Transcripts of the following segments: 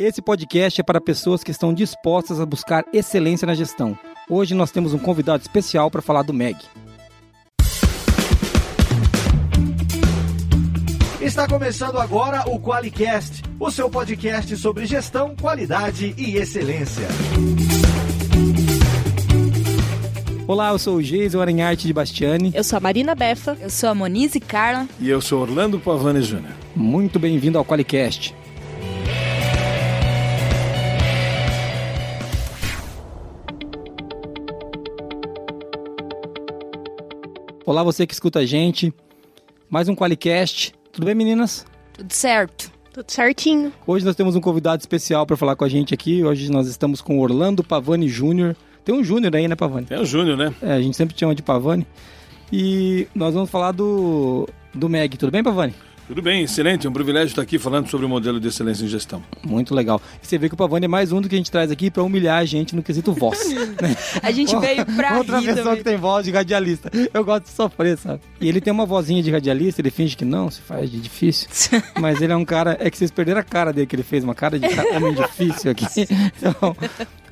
Esse podcast é para pessoas que estão dispostas a buscar excelência na gestão. Hoje nós temos um convidado especial para falar do MEG. Está começando agora o QualiCast, o seu podcast sobre gestão, qualidade e excelência. Olá, eu sou o Geison Aranharte de Bastiani. Eu sou a Marina Befa. Eu sou a Monize Carla. E eu sou Orlando Pavani Jr. Muito bem-vindo ao QualiCast. Olá, você que escuta a gente. Mais um QualiCast. Tudo bem, meninas? Tudo certo. Tudo certinho. Hoje nós temos um convidado especial para falar com a gente aqui. Hoje nós estamos com Orlando Pavani Júnior. Tem um Júnior aí, né, Pavani? Tem o Júnior, né? É, a gente sempre chama de Pavani. E nós vamos falar do, do MEG. Tudo bem, Pavani? Tudo bem, excelente. É um privilégio estar aqui falando sobre o modelo de excelência em gestão. Muito legal. E você vê que o Pavani é mais um do que a gente traz aqui para humilhar a gente no quesito voz. né? A gente veio pra Outra rir pessoa também. que tem voz de radialista. Eu gosto de sofrer, sabe? E ele tem uma vozinha de radialista, ele finge que não, se faz de difícil. Mas ele é um cara. É que vocês perderam a cara dele que ele fez, uma cara de cara- homem difícil aqui. Então.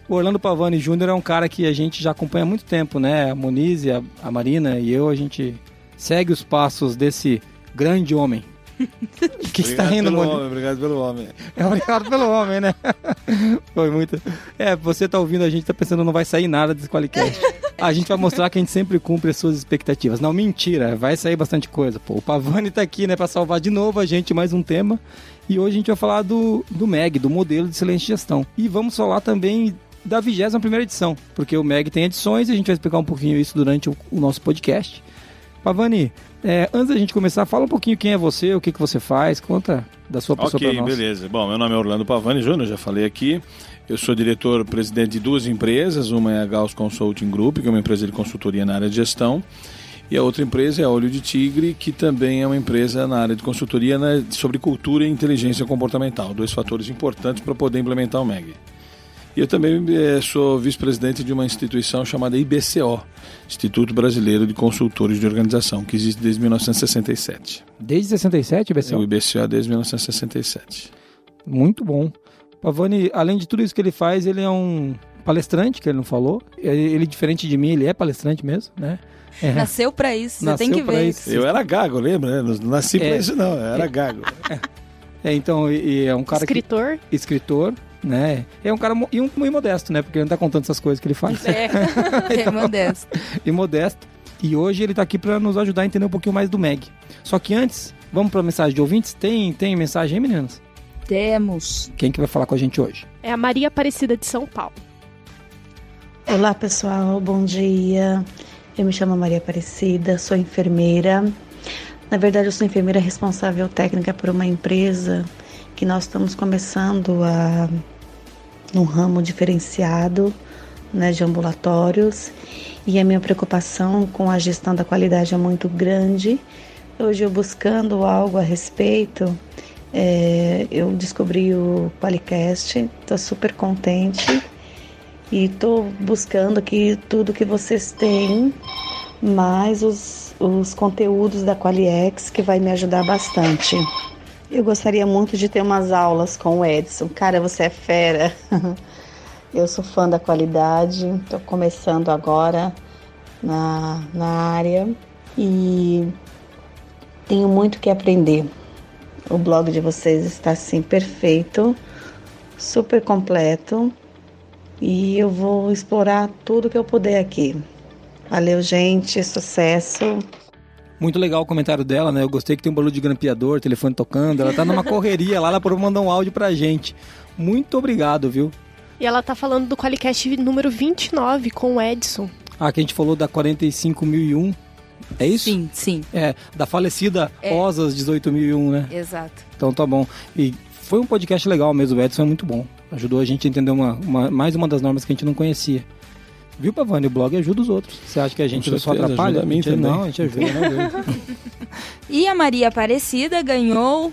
O Orlando Pavani Júnior é um cara que a gente já acompanha há muito tempo, né? A Monize, a, a Marina e eu, a gente segue os passos desse grande homem. O que está Obrigado rindo, pelo homem, obrigado pelo homem. É obrigado pelo homem, né? Foi muito. É, você tá ouvindo a gente, tá pensando não vai sair nada desse Qualicast. A gente vai mostrar que a gente sempre cumpre as suas expectativas. Não, mentira, vai sair bastante coisa. Pô, o Pavani tá aqui, né, pra salvar de novo a gente mais um tema. E hoje a gente vai falar do, do MEG, do modelo de excelente gestão. E vamos falar também da 21 primeira edição, porque o MEG tem edições e a gente vai explicar um pouquinho isso durante o, o nosso podcast. Pavani, é, antes da gente começar, fala um pouquinho quem é você, o que, que você faz, conta da sua pessoa Ok, pra nós. beleza. Bom, meu nome é Orlando Pavani Júnior, já falei aqui. Eu sou diretor-presidente de duas empresas. Uma é a Gauss Consulting Group, que é uma empresa de consultoria na área de gestão. E a outra empresa é a Olho de Tigre, que também é uma empresa na área de consultoria sobre cultura e inteligência comportamental. Dois fatores importantes para poder implementar o MEG. E eu também eh, sou vice-presidente de uma instituição chamada IBCO, Instituto Brasileiro de Consultores de Organização, que existe desde 1967. Desde 67, É o? IBCO desde 1967. Muito bom. Pavani, além de tudo isso que ele faz, ele é um palestrante, que ele não falou. Ele, ele, diferente de mim, ele é palestrante mesmo, né? É. Nasceu pra isso, você Nasceu tem que ver. isso. Eu era gago, lembra? Não nasci É. pra isso, não. Eu era gago. É, então, e, e é um cara Escritor. que... Escritor, né? É um cara e um, muito modesto, né? Porque ele não tá contando essas coisas que ele faz. É, é modesto. e modesto. E hoje ele tá aqui para nos ajudar a entender um pouquinho mais do MEG. Só que antes, vamos pra mensagem de ouvintes? Tem, tem mensagem aí, meninas? Temos. Quem que vai falar com a gente hoje? É a Maria Aparecida de São Paulo. Olá pessoal, bom dia. Eu me chamo Maria Aparecida, sou enfermeira. Na verdade, eu sou enfermeira responsável técnica por uma empresa que nós estamos começando a num ramo diferenciado, né, de ambulatórios. E a minha preocupação com a gestão da qualidade é muito grande. Hoje eu buscando algo a respeito, é, eu descobri o Qualicast, estou super contente e estou buscando aqui tudo que vocês têm, mais os, os conteúdos da Qualiex, que vai me ajudar bastante. Eu gostaria muito de ter umas aulas com o Edson. Cara, você é fera. Eu sou fã da qualidade, estou começando agora na, na área e tenho muito que aprender. O blog de vocês está assim perfeito, super completo e eu vou explorar tudo que eu puder aqui. Valeu, gente, sucesso. Muito legal o comentário dela, né? Eu gostei que tem um barulho de grampeador, telefone tocando. Ela tá numa correria lá, ela por mandar um áudio pra gente. Muito obrigado, viu? E ela tá falando do Qualicast número 29 com o Edson. Ah, que a gente falou da 45001. É isso? Sim, sim. É, da falecida É. OSAS 18001, né? Exato. Então tá bom. E foi um podcast legal mesmo, o Edson é muito bom. Ajudou a gente a entender uma, uma- mais uma das normas que a gente não conhecia. Viu, Pavani? O blog ajuda os outros. Você acha que a gente só atrapalha? a mim. Não, a gente ajuda. né? E a Maria Aparecida ganhou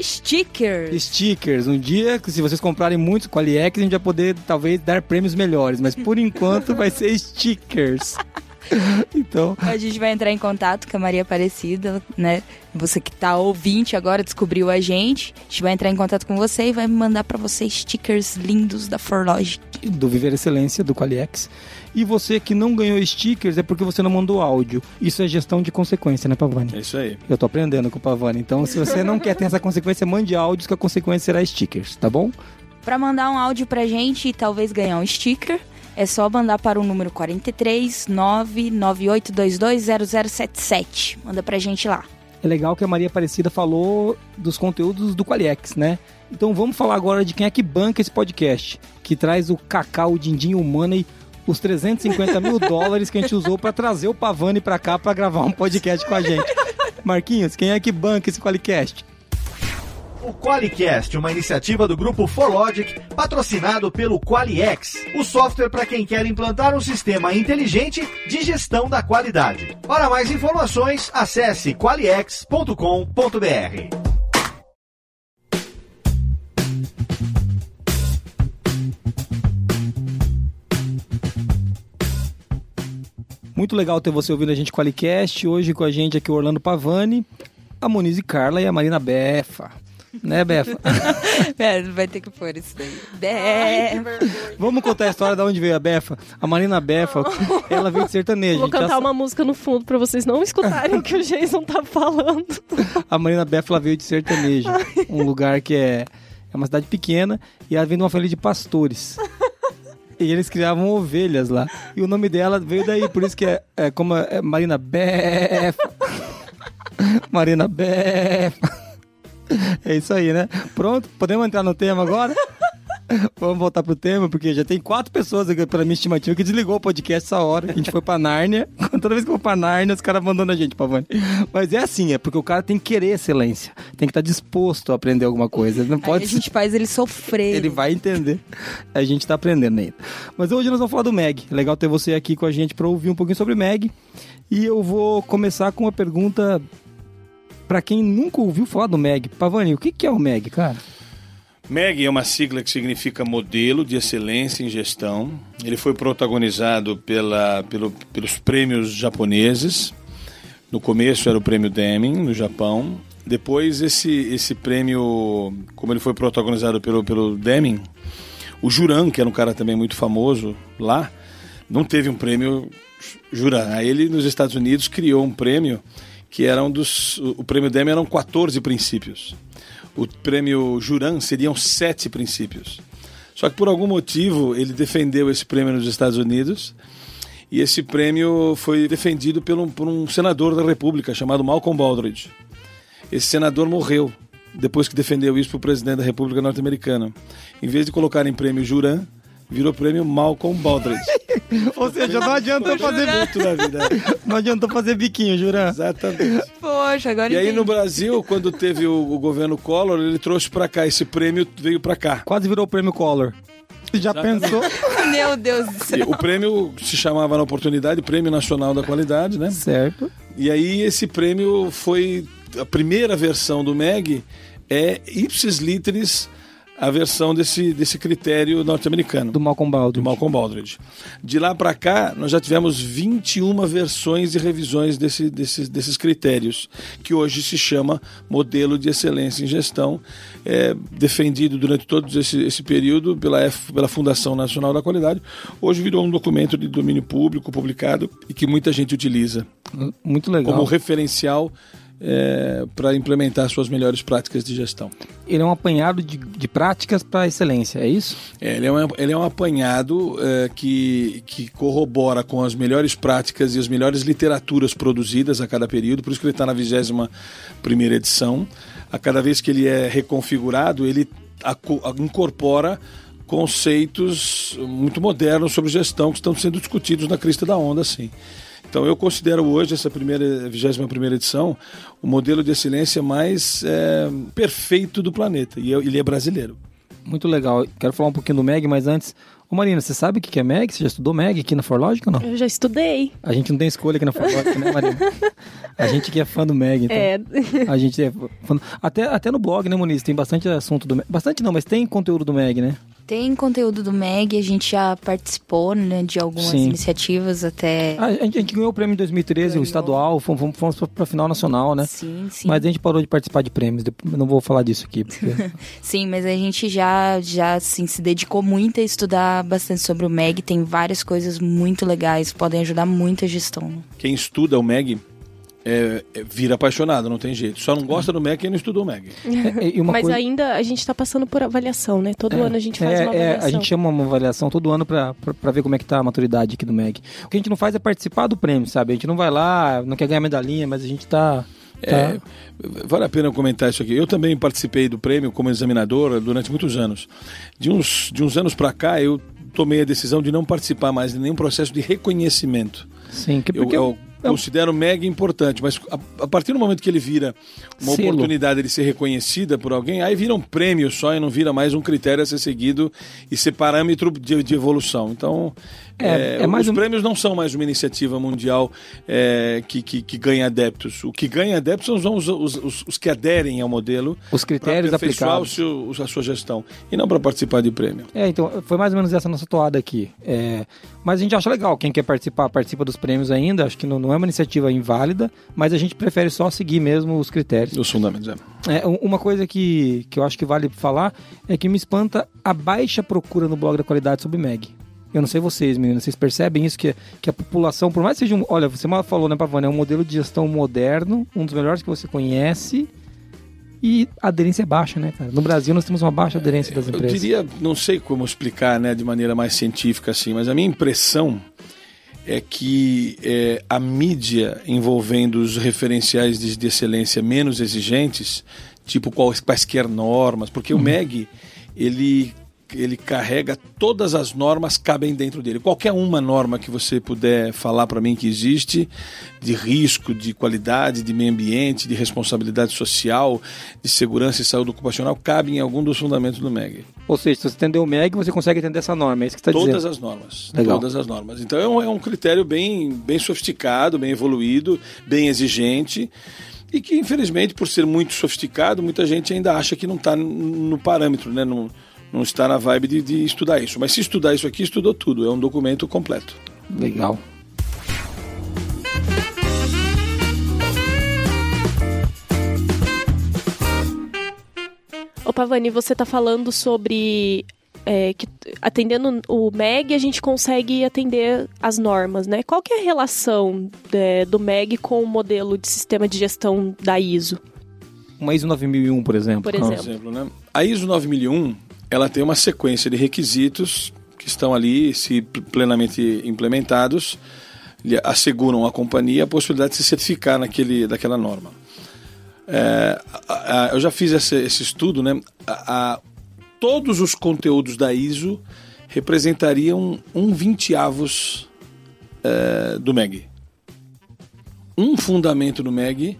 stickers. Stickers. Um dia, que se vocês comprarem muitos com a AliEx, a gente vai poder talvez dar prêmios melhores. Mas por enquanto vai ser stickers. Então, A gente vai entrar em contato com a Maria Aparecida, né? Você que tá ouvinte agora, descobriu a gente. A gente vai entrar em contato com você e vai mandar pra você stickers lindos da Forlogic. do Viver Excelência, do Qualiex. E você que não ganhou stickers é porque você não mandou áudio. Isso é gestão de consequência, né, Pavani? É isso aí. Eu tô aprendendo com o Pavani. Então, se você não quer ter essa consequência, mande áudios que a consequência será stickers, tá bom? Pra mandar um áudio pra gente e talvez ganhar um sticker, é só mandar para o número 43 998220077. Manda pra gente lá. É legal que a Maria Aparecida falou dos conteúdos do Qualiex, né? Então vamos falar agora de quem é que banca esse podcast, que traz o Cacau, o Dindim, o Money, os 350 mil dólares que a gente usou pra trazer o Pavani pra cá pra gravar um podcast com a gente. Marquinhos, quem é que banca esse Qualicast? O Qualicast, uma iniciativa do grupo Forlogic, patrocinado pelo Qualiex, o software para quem quer implantar um sistema inteligente de gestão da qualidade. Para mais informações, acesse qualiex.com.br. Muito legal ter você ouvindo a gente Qualicast. Hoje com a gente aqui o Orlando Pavani, a Moniz e Carla e a Marina Befa. Né, Befa? É, vai ter que pôr isso daí. É. Vamos contar a história de onde veio a Befa. A Marina Befa, ela veio de sertanejo. Vou já cantar sa- uma música no fundo pra vocês não escutarem o que o Jason tá falando. A Marina Befa ela veio de sertanejo. Um lugar que é, é uma cidade pequena e ela vem de uma família de pastores. E eles criavam ovelhas lá. E o nome dela veio daí, por isso que é, é como é Marina Befa. Marina Befa. É isso aí, né? Pronto, podemos entrar no tema agora? Vamos voltar pro tema, porque já tem quatro pessoas aqui, pela minha estimativa, que desligou o podcast essa hora. A gente foi pra Nárnia. Toda vez que eu vou pra Nárnia, os caras abandonam a gente, Pavani. Mas é assim, é porque o cara tem que querer excelência. Tem que estar disposto a aprender alguma coisa. Não Aí pode a gente faz ele sofrer. ele vai entender. A gente tá aprendendo ainda. Mas hoje nós vamos falar do Meg. Legal ter você aqui com a gente para ouvir um pouquinho sobre Meg. E eu vou começar com uma pergunta para quem nunca ouviu falar do Meg. Pavani, o que que é o Meg, cara? MEG é uma sigla que significa Modelo de Excelência em Gestão. Ele foi protagonizado pela, pelo- pelos prêmios japoneses. No começo era o prêmio Deming, no Japão. Depois, esse, esse prêmio, como ele foi protagonizado pelo, pelo Deming, o Juran, que era um cara também muito famoso lá, não teve um prêmio Juran. Aí ele, nos Estados Unidos, criou um prêmio que era um dos. O prêmio Deming eram 14 princípios o prêmio Juran seriam sete princípios. Só que por algum motivo ele defendeu esse prêmio nos Estados Unidos e esse prêmio foi defendido por um, por um senador da República chamado Malcolm Baldrige. Esse senador morreu depois que defendeu isso para o presidente da República Norte-Americana. Em vez de colocar em prêmio Juran, virou prêmio Malcolm Baldrige. Ou seja, não adianta fazer Muito na vida. não adianta fazer biquinho, Juran. Exatamente. Poxa, agora E aí entendi. no Brasil, quando teve o, o governo Collor, ele trouxe para cá esse prêmio, veio para cá. Quase virou o prêmio Collor. Já pensou? Meu Deus do céu. O prêmio se chamava na oportunidade Prêmio Nacional da Qualidade, né? certo. E aí esse prêmio foi a primeira versão do MEG é ipsis literis a versão desse, desse critério norte-americano Do Malcolm do Baldwin. Malcolm Baldrige. De lá para cá, nós já tivemos 21 versões e revisões desse, desses, desses critérios, que hoje se chama Modelo de Excelência em Gestão, é, defendido durante todo esse, esse período pela, F- pela Fundação Nacional da Qualidade. Hoje virou um documento de domínio público publicado e que muita gente utiliza Muito legal. como referencial para implementar suas melhores práticas de gestão. Ele é um apanhado de, de práticas para excelência, é isso? É, ele, é um, ele é um apanhado é, que, que corrobora com as melhores práticas e as melhores literaturas produzidas a cada período, por isso que ele está na 21 primeira edição. A cada vez que ele é reconfigurado, ele aco- incorpora conceitos muito modernos sobre gestão que estão sendo discutidos na crista da onda, sim. Então eu considero hoje essa primeira 21 primeira edição o modelo de excelência mais é, perfeito do planeta e ele é brasileiro. Muito legal. Quero falar um pouquinho do Meg, mas antes. Ô Marina, você sabe o que que é Meg? Você já estudou Meg aqui na Forlogic ou não? Eu já estudei. A gente não tem escolha aqui na Forlogic, né, Marina? A gente que é fã do Meg, então. É. A gente é fã. Até, até no blog, né, Muniz? Tem bastante assunto do Meg. Bastante não, mas tem conteúdo do Meg, né? Tem conteúdo do MEG, a gente já participou né, de algumas Sim. iniciativas até. A gente, a gente ganhou o prêmio em 2013, Ganhou. o estadual, fomos, fomos, fomos pra, pra final nacional, né? Sim, sim. Mas a gente parou de participar de prêmios, não vou falar disso aqui. Porque... Sim, mas a gente já, já assim, se dedicou muito a estudar bastante sobre o MEG. Tem várias coisas muito legais, podem ajudar muito a gestão. Quem estuda o MEG é, é- vira apaixonado, não tem jeito. Só não gosta do MEG quem não estudou o MEG. É, e uma Mas coisa- ainda a gente tá passando por avaliação, né? Todo ano a gente faz é, uma é, avaliação. a gente chama uma avaliação todo ano pra ver como é que tá a maturidade aqui do MEG. O que a gente não faz é participar do prêmio, sabe? A gente não vai lá, não quer ganhar medalhinha, mas a gente tá... tá- É, vale a pena eu comentar isso aqui. Eu também participei do prêmio como examinador durante muitos anos. De uns, de uns anos para cá, eu tomei a decisão de não participar mais de nenhum processo de reconhecimento. Sim, que Eu, porque... eu considero mega importante, mas a, a partir do momento que ele vira uma Selo. oportunidade de ser reconhecida por alguém, aí vira um prêmio só e não vira mais um critério a ser seguido e ser parâmetro de, de evolução. Então, É, é, é os um- prêmios não são mais uma iniciativa mundial é, que, que, que ganha adeptos. O que ganha adeptos são os, os, os, os que aderem ao modelo Os critérios aplicados. seu, a sua gestão e não para participar de prêmio. É, então, foi mais ou menos essa nossa toada aqui. É, mas a gente acha legal, quem quer participar, participa dos prêmios ainda. Acho que não, não é uma iniciativa inválida, mas a gente prefere só seguir mesmo os critérios. Os fundamentos. É. É, um- uma coisa que, que eu acho que vale falar é que me espanta a baixa procura no blog da qualidade sobre MEG. Eu não sei vocês, meninas, vocês percebem isso? Que, que a população, por mais que seja um. Olha, você mal falou, né, Pavana? É um modelo de gestão moderno, um dos melhores que você conhece. E a aderência é baixa, né, cara? No Brasil nós temos uma baixa aderência das Eu empresas. diria, não sei como explicar, né, de maneira mais científica assim, mas a minha impressão é que é, a mídia envolvendo os referenciais de, de excelência menos exigentes, tipo quais- quaisquer normas, porque o MEG ele ele carrega todas as normas cabem dentro dele. Qualquer uma norma que você puder falar para mim que existe, de risco, de qualidade, de meio ambiente, de responsabilidade social, de segurança e saúde ocupacional, cabe em algum dos fundamentos do MEG. Ou seja, se você entender o MEG, você consegue entender essa norma. É isso que está Todas dizendo. as normas. Legal. Todas as normas. Então é um, é um critério bem, bem sofisticado, bem evoluído, bem exigente. E que, infelizmente, por ser muito sofisticado, muita gente ainda acha que não está no parâmetro, né? não, não está na vibe de, de estudar isso. Mas se estudar isso aqui, estudou tudo. É um documento completo. Legal. Ô Pavani, você tá falando sobre é, que atendendo o MEG a gente consegue atender as normas, né? Qual que é a relação é, do MEG com o modelo de sistema de gestão da ISO? Uma ISO 9001, por exemplo. Por Ah, Por exemplo. exemplo, né? A ISO 9001 ela tem uma sequência de requisitos que estão ali, se pl- plenamente implementados, asseguram à companhia a possibilidade de se certificar naquele, daquela norma. É, a- a- eu já fiz esse, esse estudo, né? A- todos os conteúdos da ISO representariam um vinteavos é, do MEG. Um fundamento no MEG,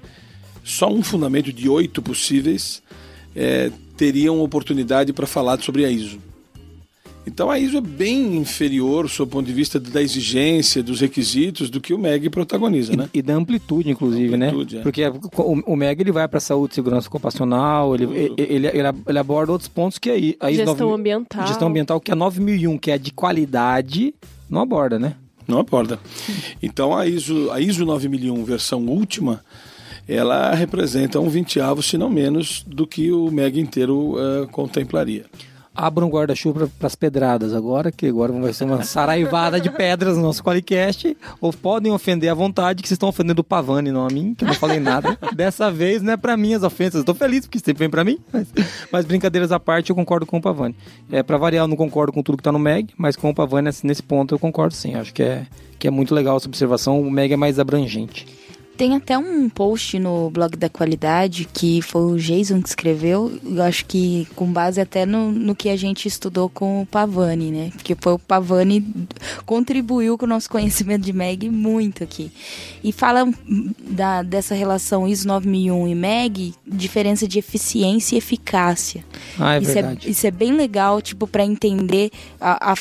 só um fundamento de oito possíveis, é, teriam oportunidade para falar sobre a ISO. Então a ISO é bem inferior, sob o ponto de vista da exigência, dos requisitos, do que o MEG protagoniza, né? E, e da amplitude, inclusive, Amplitude, né? é. Porque o, o MEG ele vai para saúde e segurança ocupacional, ele, ele, ele, ele aborda outros pontos que aí a ISO Gestão 9000 ambiental. Gestão ambiental, que é a 9001, que é de qualidade, não aborda, né? Não aborda. Então a ISO, a ISO 9001 versão última, ela representa um vinteavo, se não menos, do que o MEG inteiro eh, contemplaria. Abra um guarda-chuva para as pedradas agora, que agora vai ser uma saraivada de pedras no nosso Qualicast. Ou podem ofender à vontade, que vocês estão ofendendo o Pavani, não a mim, que eu não falei nada. Dessa vez não é para mim as ofensas. Tô feliz porque sempre vem para mim. Mas, mas brincadeiras à parte, eu concordo com o Pavani. É, para variar, eu não concordo com tudo que tá no MEG, mas com o Pavani, nesse- nesse ponto, eu concordo sim. Acho que é, que é muito legal essa observação. O MEG é mais abrangente. Tem até um post no blog da qualidade que foi o Jason que escreveu, eu acho que com base até no, no que a gente estudou com o Pavani, né? Porque foi o Pavani contribuiu com o nosso conhecimento de MEG muito aqui. E fala da, dessa relação ISO 9001 e MEG, diferença de eficiência e eficácia. Ah, é isso, verdade. é, isso é bem legal, tipo, para entender a, a-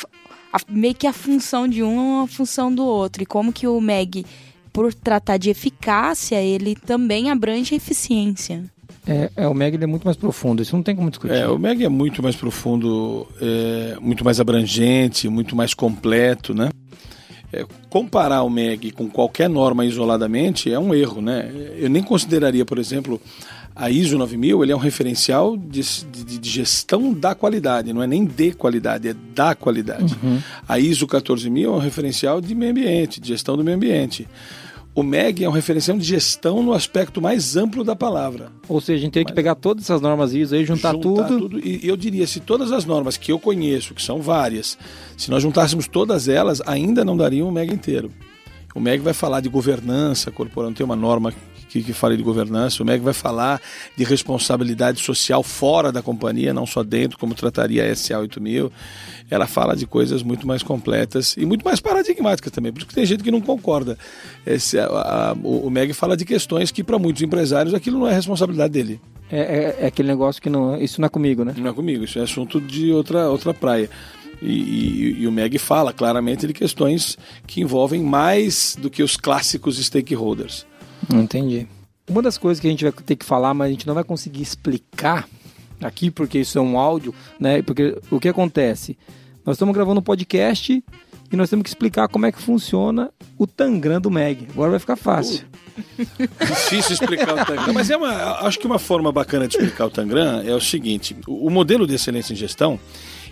a- meio que a função de um é a função do outro. E como que o MEG, por tratar de eficácia, ele também abrange a eficiência. É, é, o MEG é muito mais profundo, isso não tem como discutir. É, o MEG é muito mais profundo, é, muito mais abrangente, muito mais completo, né? É, comparar o MEG com qualquer norma isoladamente é um erro, né? Eu nem consideraria, por exemplo, a ISO 9000 ele é um referencial de, de, de, gestão da qualidade, não é nem de qualidade, é da qualidade. Uhum. A ISO 14000 é um referencial de meio ambiente, de gestão do meio ambiente. O MEG é um referencial de gestão no aspecto mais amplo da palavra. Ou seja, a gente tem que pegar todas essas normas ISO e juntar, juntar tudo. tudo. E eu diria, se todas as normas que eu conheço, que são várias, se nós juntássemos todas elas, ainda não daria um MEG inteiro. O MEG vai falar de governança corporativa, tem uma norma que, que fale de governança. O MEG vai falar de responsabilidade social fora da companhia, não só dentro, como trataria a SA 8000. Ela fala de coisas muito mais completas e muito mais paradigmáticas também, porque tem gente que não concorda. Esse, a, a, o, o MEG fala de questões que, para muitos empresários, aquilo não é responsabilidade dele. É, é, é, aquele negócio que não. Isso não é comigo, né? Não é comigo, isso é assunto de outra, outra praia. E, e, e, o MEG fala claramente de questões que envolvem mais do que os clássicos stakeholders. Entendi. Uma das coisas que a gente vai ter que falar, mas a gente não vai conseguir explicar aqui, porque isso é um áudio, né? Porque o que acontece? Nós estamos gravando um podcast e nós temos que explicar como é que funciona o Tangram do Meg. Agora vai ficar fácil. Difícil explicar o Tangram, mas é uma, acho que uma forma bacana de explicar o Tangram é o seguinte: o modelo de excelência em gestão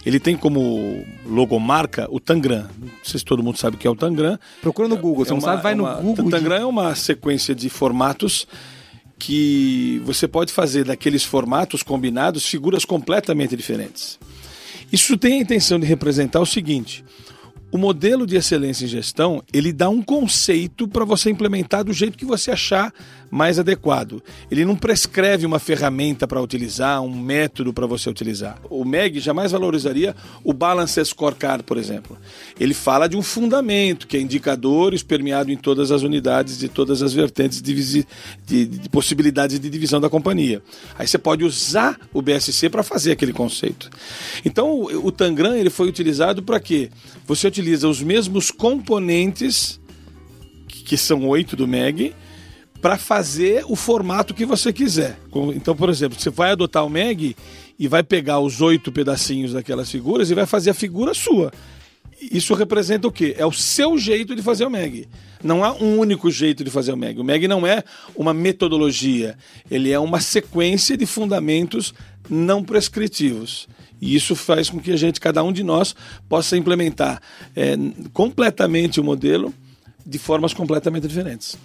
ele tem como logomarca o Tangram. Não sei se todo mundo sabe o que é o Tangram. Procura no Google, você é não sabe, vai é uma, no Google. O Tangram de... é uma sequência de formatos que você pode fazer daqueles formatos combinados figuras completamente diferentes. Isso tem a intenção de representar o seguinte: o modelo de excelência em gestão, ele dá um conceito para você implementar do jeito que você achar mais adequado. Ele não prescreve uma ferramenta para utilizar, um método para você utilizar. O MEG jamais valorizaria o Balance Scorecard, por exemplo. Ele fala de um fundamento, que é indicadores permeado em todas as unidades de todas as vertentes de, de, de possibilidades de divisão da companhia. Aí você pode usar o BSC para fazer aquele conceito. Então, o, o Tangram ele foi utilizado para quê? Você utiliza os mesmos componentes, que são oito do MEG, para fazer o formato que você quiser. Então, por exemplo, você vai adotar o MEG e vai pegar os oito pedacinhos daquelas figuras e vai fazer a figura sua. Isso representa o quê? É o seu jeito de fazer o MEG. Não há um único jeito de fazer o MEG. O MEG não é uma metodologia, ele é uma sequência de fundamentos não prescritivos. E isso faz com que a gente, cada um de nós, possa implementar é, completamente o modelo de formas completamente diferentes.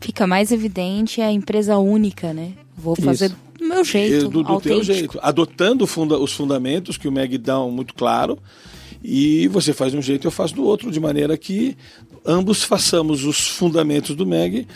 Fica mais evidente a empresa única, né? Vou fazer isso. do meu jeito, do, do teu jeito, adotando funda os fundamentos que o Meg dá muito claro. E você faz de um jeito e eu faço do outro, de maneira que ambos façamos os fundamentos do MEG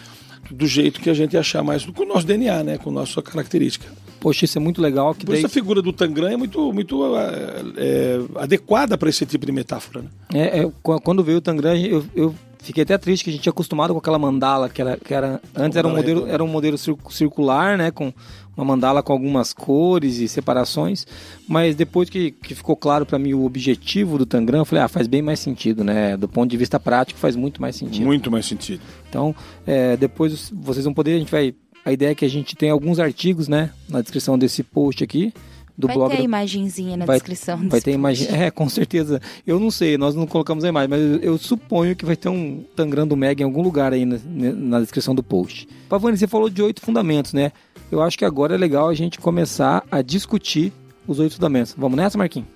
do jeito que a gente achar mais com o nosso DNA, né? Com a nossa característica. Poxa, isso é muito legal. Que daí... Essa figura do Tangram é muito, muito é, é, adequada para esse tipo de metáfora. Né? É, é, quando veio o Tangram, eu, eu fiquei até triste que a gente tinha acostumado com aquela mandala que era, que era antes era um modelo era um modelo circular, né, com uma mandala com algumas cores e separações, mas depois que, que ficou claro para mim o objetivo do Tangram, eu falei, ah, faz bem mais sentido, né, do ponto de vista prático faz muito mais sentido. Muito mais sentido. Então, é, depois vocês vão poder, a gente vai a ideia é que a gente tem alguns artigos, né, na descrição desse post aqui, do vai blog. Vai ter a imagenzinha na vai, descrição. Vai ter imagem. É, com certeza. Eu não sei, nós não colocamos a imagem, mas eu, eu suponho que vai ter um Tangram do Meg em algum lugar aí na, na descrição do post. Pavani, você falou de oito fundamentos, né? Eu acho que agora é legal a gente começar a discutir os oito fundamentos. Vamos nessa, Marquinhos?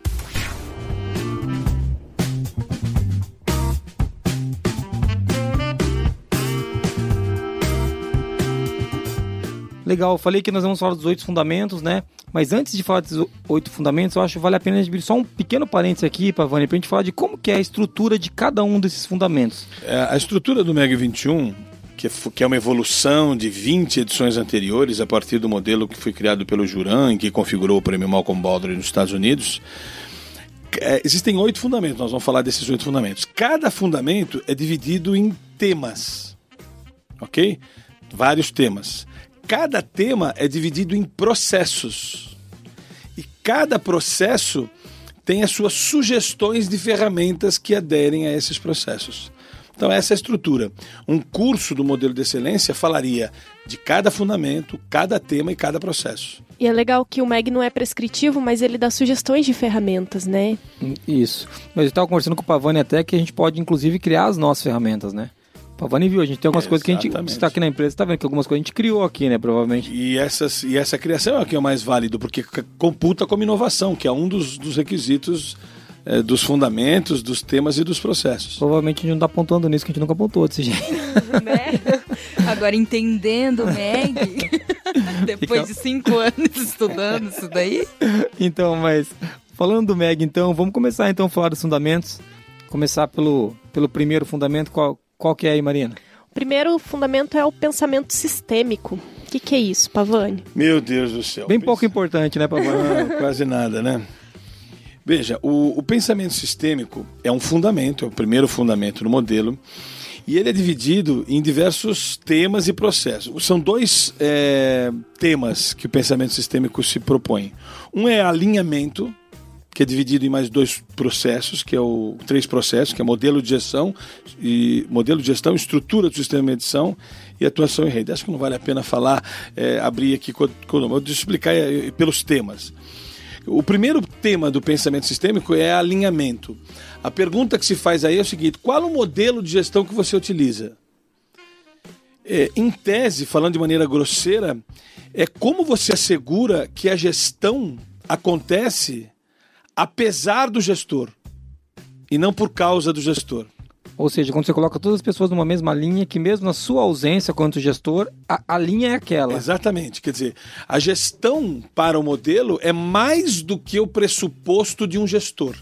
Legal, falei que nós vamos falar dos oito fundamentos, né? Mas antes de falar dos oito fundamentos, eu acho que vale a pena abrir só um pequeno parênteses aqui, Pavani, para a gente falar de como que é a estrutura de cada um desses fundamentos. É, a estrutura do MEG 21, que é, que é uma evolução de 20 edições anteriores, a partir do modelo que foi criado pelo Juran, que configurou o prêmio Malcolm Baldrige nos Estados Unidos, é, existem oito fundamentos, nós vamos falar desses oito fundamentos. Cada fundamento é dividido em temas, ok? Vários temas cada tema é dividido em processos. E cada processo tem as suas sugestões de ferramentas que aderem a esses processos. Então, essa é a estrutura. Um curso do modelo de excelência falaria de cada fundamento, cada tema e cada processo. E é legal que o MEG não é prescritivo, mas ele dá sugestões de ferramentas, né? Isso. Mas eu estava conversando com o Pavani até que a gente pode, inclusive, criar as nossas ferramentas, né? Pavani viu, a gente tem algumas É, coisas que a gente está aqui na empresa, está vendo que algumas coisas a gente criou aqui, né? Provavelmente. E, essas, e essa criação é o que é o mais válido, porque computa como inovação, que é um dos, dos requisitos eh, dos fundamentos, dos temas e dos processos. Provavelmente a gente não está pontuando nisso, que a gente nunca pontuou desse jeito. né? Agora, entendendo o Meg, depois de cinco anos estudando isso daí, Então, mas falando do MEG, então, vamos começar então a falar dos fundamentos. Começar pelo, pelo primeiro fundamento, qual, qual que é aí, Marina? O primeiro fundamento é o pensamento sistêmico. O que, que é isso, Pavani? Meu Deus do céu. Bem Pensa- pouco importante, né, Pavani? Ah, quase nada, né? Veja, o, o pensamento sistêmico é um fundamento, é o primeiro fundamento no modelo, e ele é dividido em diversos temas e processos. São dois é, temas que o pensamento sistêmico se propõe. Um é alinhamento, que é dividido em mais dois processos, que é o três processos, que é modelo de gestão e modelo de gestão, estrutura do sistema de medição e atuação em rede. Acho que não vale a pena falar, é, abrir aqui com, com eu vou explicar é, pelos temas. O primeiro tema do pensamento sistêmico é alinhamento. A pergunta que se faz aí é o seguinte: qual o modelo de gestão que você utiliza? É, em tese, falando de maneira grosseira, é como você assegura que a gestão acontece apesar do gestor e não por causa do gestor. Ou seja, quando você coloca todas as pessoas numa mesma linha, que mesmo na sua ausência quanto gestor, a, a linha é aquela. Exatamente. Quer dizer, a gestão para o modelo é mais do que o pressuposto de um gestor.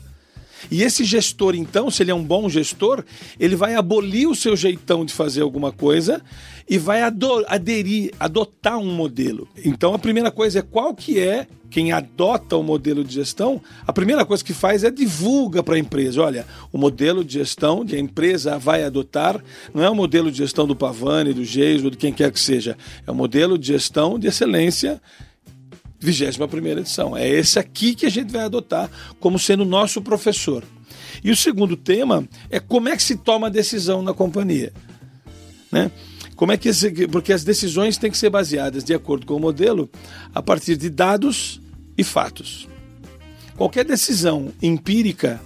E esse gestor, então, se ele é um bom gestor, ele vai abolir o seu jeitão de fazer alguma coisa e vai aderir, adotar um modelo. Então, a primeira coisa é qual que é quem adota o modelo de gestão. A primeira coisa que faz é divulga para a empresa. Olha, o modelo de gestão que a empresa vai adotar não é o modelo de gestão do Pavani, do Geis ou de quem quer que seja. É o modelo de gestão de excelência 21 edição. É esse aqui que a gente vai adotar como sendo nosso professor. E o segundo tema é como é que se toma a decisão na companhia. Né? Como é que porque as decisões têm que ser baseadas de acordo com o modelo a partir de dados e fatos. Qualquer decisão empírica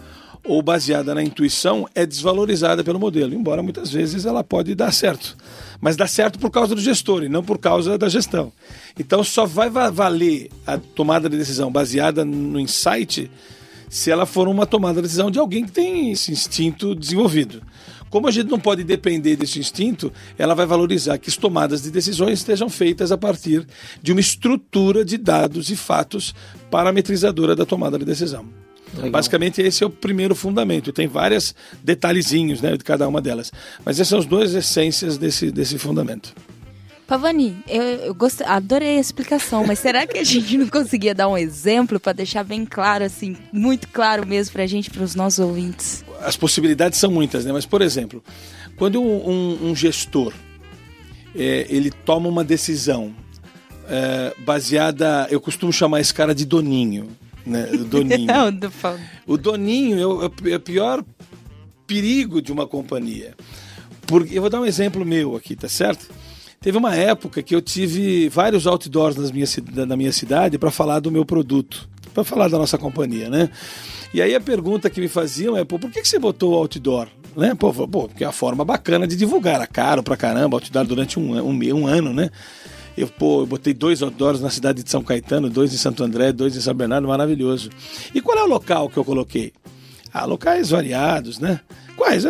ou baseada na intuição é desvalorizada pelo modelo, embora muitas vezes ela pode dar certo. Mas dá certo por causa do gestor e não por causa da gestão. Então só vai va- valer a tomada de decisão baseada no insight se ela for uma tomada de decisão de alguém que tem esse instinto desenvolvido. Como a gente não pode depender desse instinto, ela vai valorizar que as tomadas de decisões estejam feitas a partir de uma estrutura de dados e fatos parametrizadora da tomada de decisão. Legal. Basicamente, esse é o primeiro fundamento. Tem vários detalhezinhos né, de cada uma delas. Mas essas são as duas essências desse, desse fundamento. Pavani, eu, eu gost... adorei a explicação, mas será que a gente não conseguia dar um exemplo para deixar bem claro, assim, muito claro mesmo pra gente, para os nossos ouvintes? As possibilidades são muitas, né? Mas, por exemplo, quando um, um- um gestor é, ele toma uma decisão é, baseada, eu costumo chamar esse cara de doninho, né? O Doninho. Fa- O doninho é o, é o pior perigo de uma companhia. Porque, eu vou dar um exemplo meu aqui, tá certo? Teve uma época que eu tive vários outdoors nas na minha cidade para falar do meu produto, para falar da nossa companhia, né? E aí a pergunta que me faziam é, pô, por que, que você botou o outdoor? Né? Pô, pô, porque é uma forma bacana de divulgar. Era caro pra caramba, outdoor durante um, um, um ano, né? Eu, pô, eu botei dois outdoors na cidade de São Caetano, dois em Santo André, dois em São Bernardo, maravilhoso. E qual é o local que eu coloquei? Ah, locais variados, né? Quais?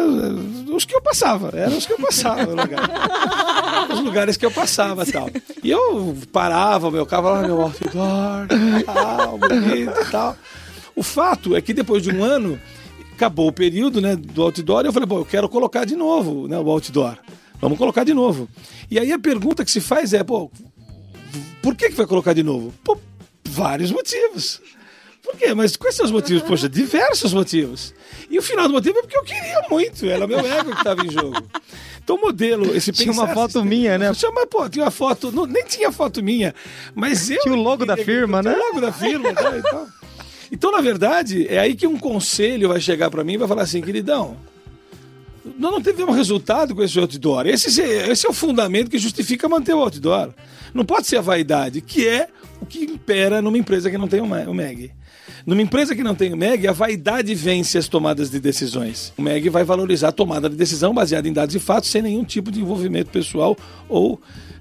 Os que eu passava, eram os que eu passava, o lugar. os lugares que eu passava tal. E eu parava meu carro, falava, meu outdoor, tal, bonito e tal. O fato é que depois de um ano, acabou o período né, do outdoor, e eu falei, bom, eu quero colocar de novo né, o outdoor. Vamos colocar de novo. E aí a pergunta que se faz é, pô, por que, que vai colocar de novo? Por vários motivos. Por quê? Mas quais são os motivos? Poxa, diversos motivos. E o final do motivo é porque eu queria muito, era meu ego que estava em jogo. Então o modelo, esse Tinha uma foto sistema- minha, né? Chama, pô, tinha uma foto, não, nem tinha foto minha, mas eu... Tinha o logo da firma, né? o logo da firma, tá, e tal. Então, na verdade, é aí que um conselho vai chegar para mim e vai falar assim, queridão, nós não tivemos resultado com esse outdoor. Esse, esse é o fundamento que justifica manter o outdoor. Não pode ser a vaidade, que é o que impera numa empresa que não tem o MEG. Numa empresa que não tem o MEG, a vaidade vence as tomadas de decisões. O MEG vai valorizar a tomada de decisão baseada em dados e fatos, sem nenhum tipo de envolvimento pessoal ou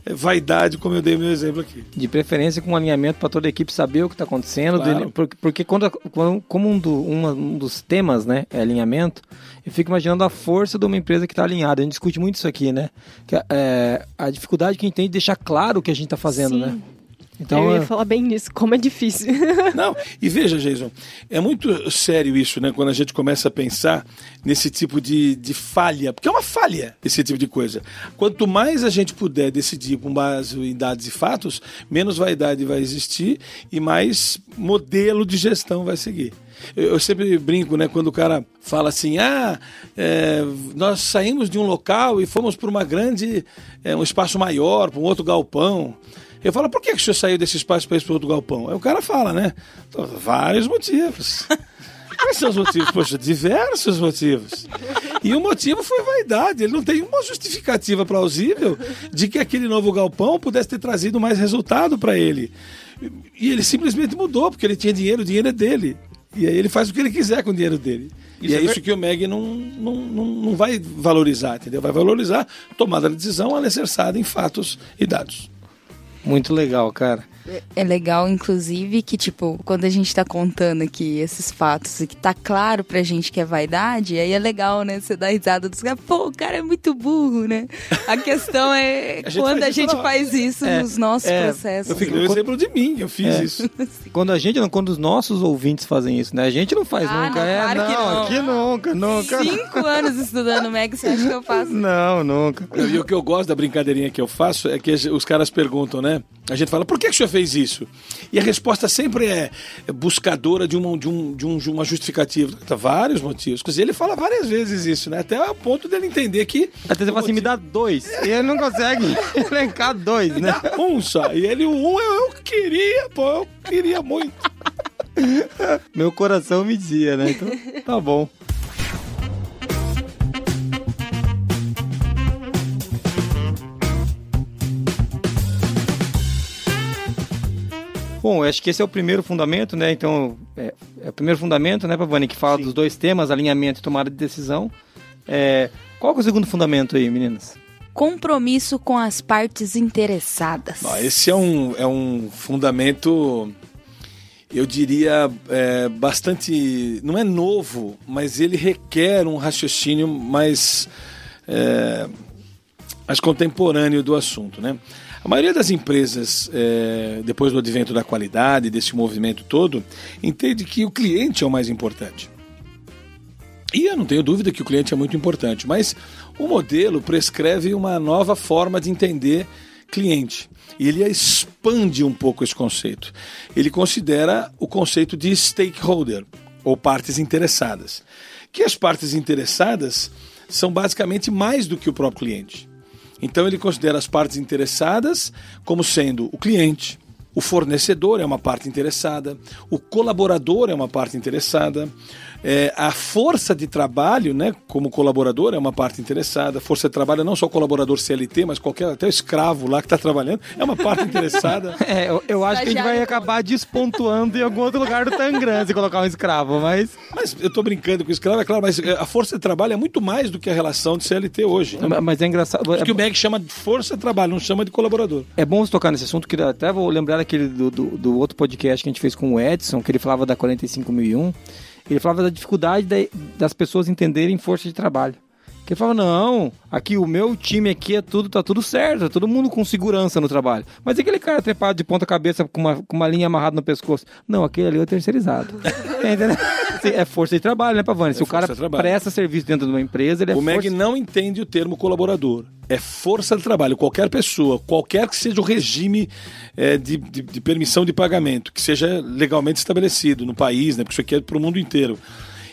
vaidade, como eu dei meu exemplo aqui. De preferência com um alinhamento para toda a equipe saber o que está acontecendo. Claro. porque, porque quando, quando, como um, do, um dos temas né, é alinhamento, eu fico imaginando a força de uma empresa que está alinhada. A gente discute muito isso aqui, né? Que, é, a dificuldade que a gente tem de deixar claro o que a gente está fazendo, Sim. né? Então, eu ia falar bem nisso, como é difícil. Não, e veja, Jason, é muito sério isso, né? Quando a gente começa a pensar nesse tipo de, de falha, porque é uma falha esse tipo de coisa. Quanto mais a gente puder decidir com base em dados e fatos, menos vaidade vai existir e mais modelo de gestão vai seguir. Eu, eu sempre brinco, né? Quando o cara fala assim, ah, é, nós saímos de um local e fomos para uma grande, é, um espaço maior, para um outro galpão. Eu falo, por que, que o senhor saiu desse espaço para ir para outro galpão? Aí o cara fala, né? Vários motivos. Quais são os motivos? Poxa, diversos motivos. E o motivo foi vaidade. Ele não tem uma justificativa plausível de que aquele novo galpão pudesse ter trazido mais resultado para ele. E ele simplesmente mudou, porque ele tinha dinheiro, o dinheiro é dele. E aí ele faz o que ele quiser com o dinheiro dele. Isso e é, é isso que o MEG não, não, não, não vai valorizar, entendeu? Vai valorizar tomada de decisão alicerçada em fatos e dados. Muito legal, cara. É legal, inclusive, que, tipo, quando a gente tá contando aqui esses fatos e que tá claro pra gente que é vaidade, aí é legal, né? Você dá risada dos caras, pô, o cara é muito burro, né? A questão é a quando a gente faz isso é, nos nossos é, processos. Eu fico no exemplo de mim, eu fiz é. isso. quando a gente, não, quando os nossos ouvintes fazem isso, né? A gente não faz ah, nunca. Não, é, claro não, que não. aqui nunca, nunca. Cinco anos estudando Meg, você acha que eu faço? Não, nunca. E o que eu gosto da brincadeirinha que eu faço é que os caras perguntam, né? A gente fala, por que, que o senhor fez isso? E a resposta sempre é buscadora de uma, de um, de um, de uma justificativa. Tá, vários motivos. Dizer, ele fala várias vezes isso, né? Até o ponto dele entender que. Até você fala assim, me dá dois. E ele não consegue elencar dois, né? Um só. E ele, um, eu, eu queria, pô, eu queria muito. Meu coração me dizia, né? Então, tá bom. Bom, acho que esse é o primeiro fundamento, né? Então, é, é o primeiro fundamento, né, Pavani, que fala Sim. dos dois temas, alinhamento e tomada de decisão. É, qual é o segundo fundamento aí, meninas? Compromisso com as partes interessadas. esse é um, é um fundamento, eu diria, é, bastante. Não é novo, mas ele requer um raciocínio mais, é, mais contemporâneo do assunto, né? A maioria das empresas, é, depois do advento da qualidade, desse movimento todo, entende que o cliente é o mais importante. E eu não tenho dúvida que o cliente é muito importante, mas o modelo prescreve uma nova forma de entender cliente. E ele expande um pouco esse conceito. Ele considera o conceito de stakeholder, ou partes interessadas. Que as partes interessadas são basicamente mais do que o próprio cliente. Então ele considera as partes interessadas como sendo o cliente, o fornecedor é uma parte interessada, o colaborador é uma parte interessada, é, a força de trabalho, né, como colaborador, é uma parte interessada. Força de trabalho é não só colaborador CLT, mas qualquer, até o escravo lá que está trabalhando, é uma parte interessada. é, eu, eu acho que a gente vai acabar despontuando em algum outro lugar do Tangram se colocar um escravo, mas. Mas eu estou brincando com o escravo, é claro, mas é, a força de trabalho é muito mais do que a relação de CLT hoje. Né? Mas é engraçado. Por que o MEG chama de força de trabalho, não chama de colaborador. É bom você tocar nesse assunto, que até vou lembrar daquele do, do, do outro podcast que a gente fez com o Edson, que ele falava da 45001. Ele falava da dificuldade das pessoas entenderem força de trabalho. Que falava, não, aqui o meu time aqui é tudo, tá tudo certo, é todo mundo com segurança no trabalho. Mas e aquele cara trepado de ponta cabeça com uma, com uma linha amarrada no pescoço? Não, aquele ali é o terceirizado. é força de trabalho, né, Pavani? Se é o cara presta serviço dentro de uma empresa, ele é O MEG força... não entende o termo colaborador. É força de trabalho. Qualquer pessoa, qualquer que seja o regime é, de, de, de permissão de pagamento, que seja legalmente estabelecido no país, né? Porque isso aqui é para o mundo inteiro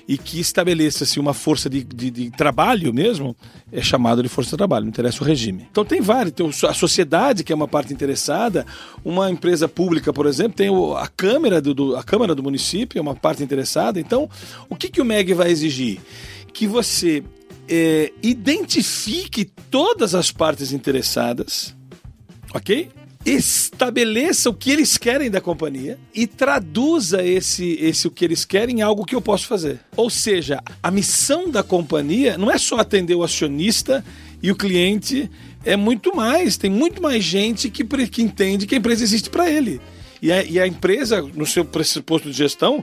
e que estabeleça assim, uma força de, de, de, trabalho mesmo, é chamado de força de trabalho, não interessa o regime. Então tem vários, tem a sociedade, que é uma parte interessada, uma empresa pública, por exemplo, tem a Câmara do, do a Câmara do município, é uma parte interessada. Então, o que, que o MEG vai exigir? Que você é, identifique todas as partes interessadas, ok? Estabeleça o que eles querem da companhia e traduza esse, esse o que eles querem em algo que eu posso fazer. Ou seja, a missão da companhia não é só atender o acionista e o cliente, é muito mais. Tem muito mais gente que, que entende que a empresa existe para ele. E a, e a empresa, no seu pressuposto de gestão,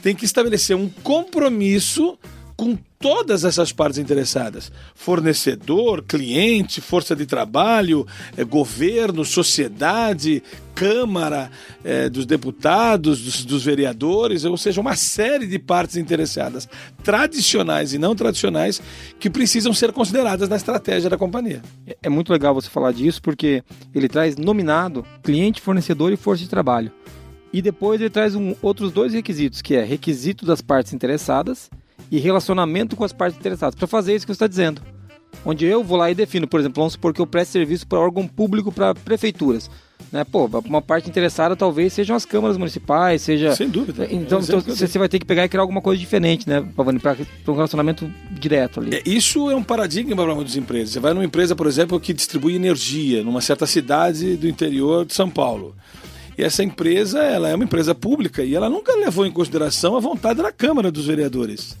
tem que estabelecer um compromisso com todas essas partes interessadas: fornecedor, cliente, força de trabalho, eh, governo, sociedade, Câmara eh, dos Deputados, dos, dos, vereadores, ou seja, uma série de partes interessadas, tradicionais e não tradicionais, que precisam ser consideradas na estratégia da companhia. É, é muito legal você falar disso, porque ele traz nominado cliente, fornecedor e força de trabalho. E depois ele traz um, outros dois requisitos, que é requisito das partes interessadas e relacionamento com as partes interessadas, para fazer isso que você está dizendo. Onde eu vou lá e defino, por exemplo, vamos supor que eu presto serviço para órgão público, para prefeituras. Né? Pô, uma parte interessada talvez sejam as câmaras municipais, seja. Sem dúvida. Então, então você vai ter que pegar e criar alguma coisa diferente, né, Pavani, para um relacionamento direto ali. É, isso é um paradigma para muitas empresas. Você vai numa empresa, por exemplo, que distribui energia numa certa cidade do interior de São Paulo. E essa empresa, ela é uma empresa pública e ela nunca levou em consideração a vontade da Câmara dos Vereadores.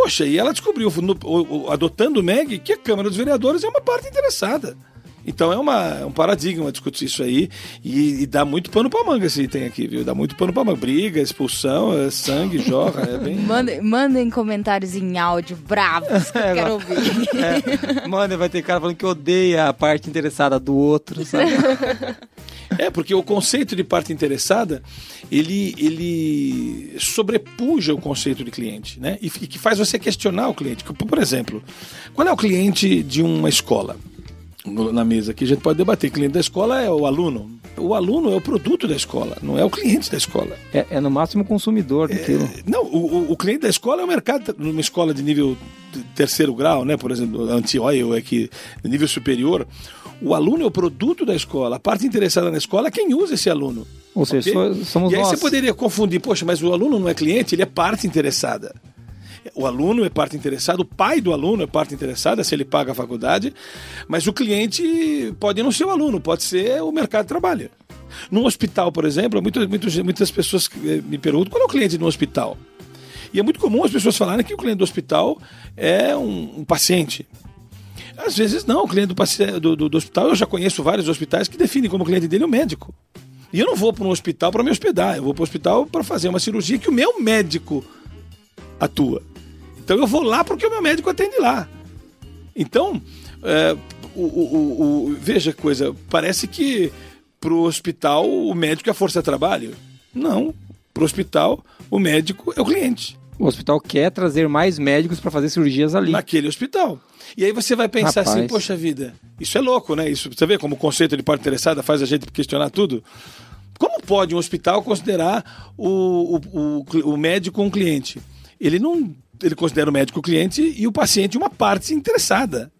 Poxa, e ela descobriu, no, adotando o MEG, que a Câmara dos Vereadores é uma parte interessada. Então é, uma, é um paradigma discutir isso aí e, e dá muito pano pra manga esse item aqui, viu? Dá muito pano pra manga. Briga, expulsão, é sangue, jorra, é bem... Mandem, mandem comentários em áudio bravos que eu quero ouvir. É, mano, vai ter cara falando que odeia a parte interessada do outro, sabe? É, porque o conceito de parte interessada, ele, ele sobrepuja o conceito de cliente, né? E, que faz você questionar o cliente. Por exemplo, qual é o cliente de uma escola? na mesa aqui, a gente pode debater. O cliente da escola é o aluno. O aluno é o produto da escola, não é o cliente da escola. É, é no máximo consumidor daquilo. É, não, o, o, cliente da escola é o mercado, numa escola de nível terceiro grau, né? Por exemplo, anti-oil é que nível superior. O aluno é o produto da escola. A parte interessada na escola é quem usa esse aluno. Ou seja, okay? somos E aí nós. você poderia confundir, poxa, mas o aluno não é cliente, ele é parte interessada. O aluno é parte interessada, o pai do aluno é parte interessada, se ele paga a faculdade, mas o cliente pode não ser o aluno, pode ser o mercado de trabalho. No hospital, por exemplo, muitas, muitas, muitas pessoas eh, me perguntam qual é o cliente no hospital. E é muito comum as pessoas falarem que o cliente do hospital é um, um paciente. Às vezes não, o cliente do, do, do, do, hospital, eu já conheço vários hospitais que definem como cliente dele o médico. E eu não vou para um hospital para me hospedar, eu vou para o hospital para fazer uma cirurgia que o meu médico atua. Então eu vou lá porque o meu médico atende lá. Então, é, o, o, o, veja coisa, parece que para o hospital o médico é a força de trabalho. Não, para o hospital o médico é o cliente. O hospital quer trazer mais médicos para fazer cirurgias ali. Naquele hospital. E aí você vai pensar assim, Rapaz. assim, poxa vida, isso é louco, né? Isso, você vê como o conceito de parte interessada faz a gente questionar tudo? Como pode um hospital considerar o, o, o, o médico um cliente? Ele não ele considera o médico o cliente e o paciente uma parte interessada.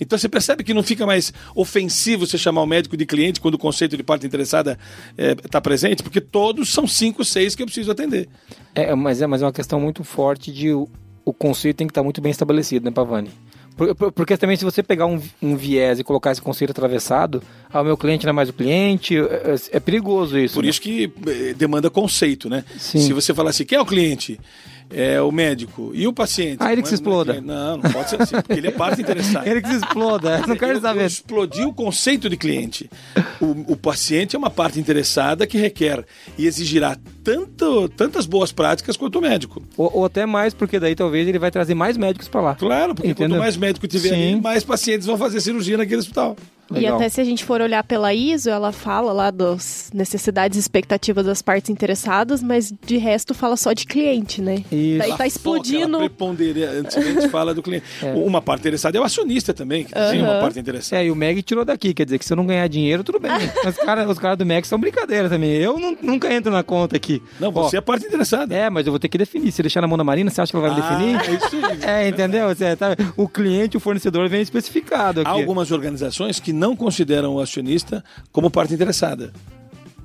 Então você percebe que não fica mais ofensivo você chamar o médico de cliente quando o conceito de parte interessada está eh, é, presente, porque todos são cinco, seis que eu preciso atender. É, mas é, mas é uma questão muito forte de o, o conceito tem que estar tá muito bem estabelecido, né, Pavani? Porque também se você pegar um, um, viés e colocar esse conceito atravessado, ah, o meu cliente não é mais o cliente, é, é, é perigoso isso. Por né? isso que eh, demanda conceito, né? Sim. Se você falar assim, quem é o cliente? É, o médico e o paciente. Ah, ele que se é exploda. Não, não pode ser assim, porque ele é parte interessada. ele que se exploda, não quero saber. Explodir o conceito de cliente. O, o, paciente é uma parte interessada que requer e exigirá tanto, tantas boas práticas quanto o médico. Ou, ou até mais, porque daí talvez ele vai trazer mais médicos para lá. Claro, porque Entendeu? quanto mais médico tiver Sim. ali, mais pacientes vão fazer cirurgia naquele hospital. Legal. E até se a gente for olhar pela ISO, ela fala lá das necessidades e expectativas das partes interessadas, mas de resto fala só de cliente, né? Isso. Daí tá explodindo. Ela preponderantemente fala do cliente. É. Uma parte interessada é o acionista também, que uhum. tem uma parte interessada. É, e o MEG tirou daqui, quer dizer que se eu não ganhar dinheiro, tudo bem. os caras os cara do MEG são brincadeira também. Eu não, nunca entro na conta aqui. Não, você Ó, é a parte interessada. É, mas eu vou ter que definir. Se deixar na mão da Marina, você acha que ela vai ah, definir? É, isso aí. é entendeu? Você, tá, o cliente, o fornecedor vem especificado aqui. Há algumas organizações que não consideram o acionista como parte interessada.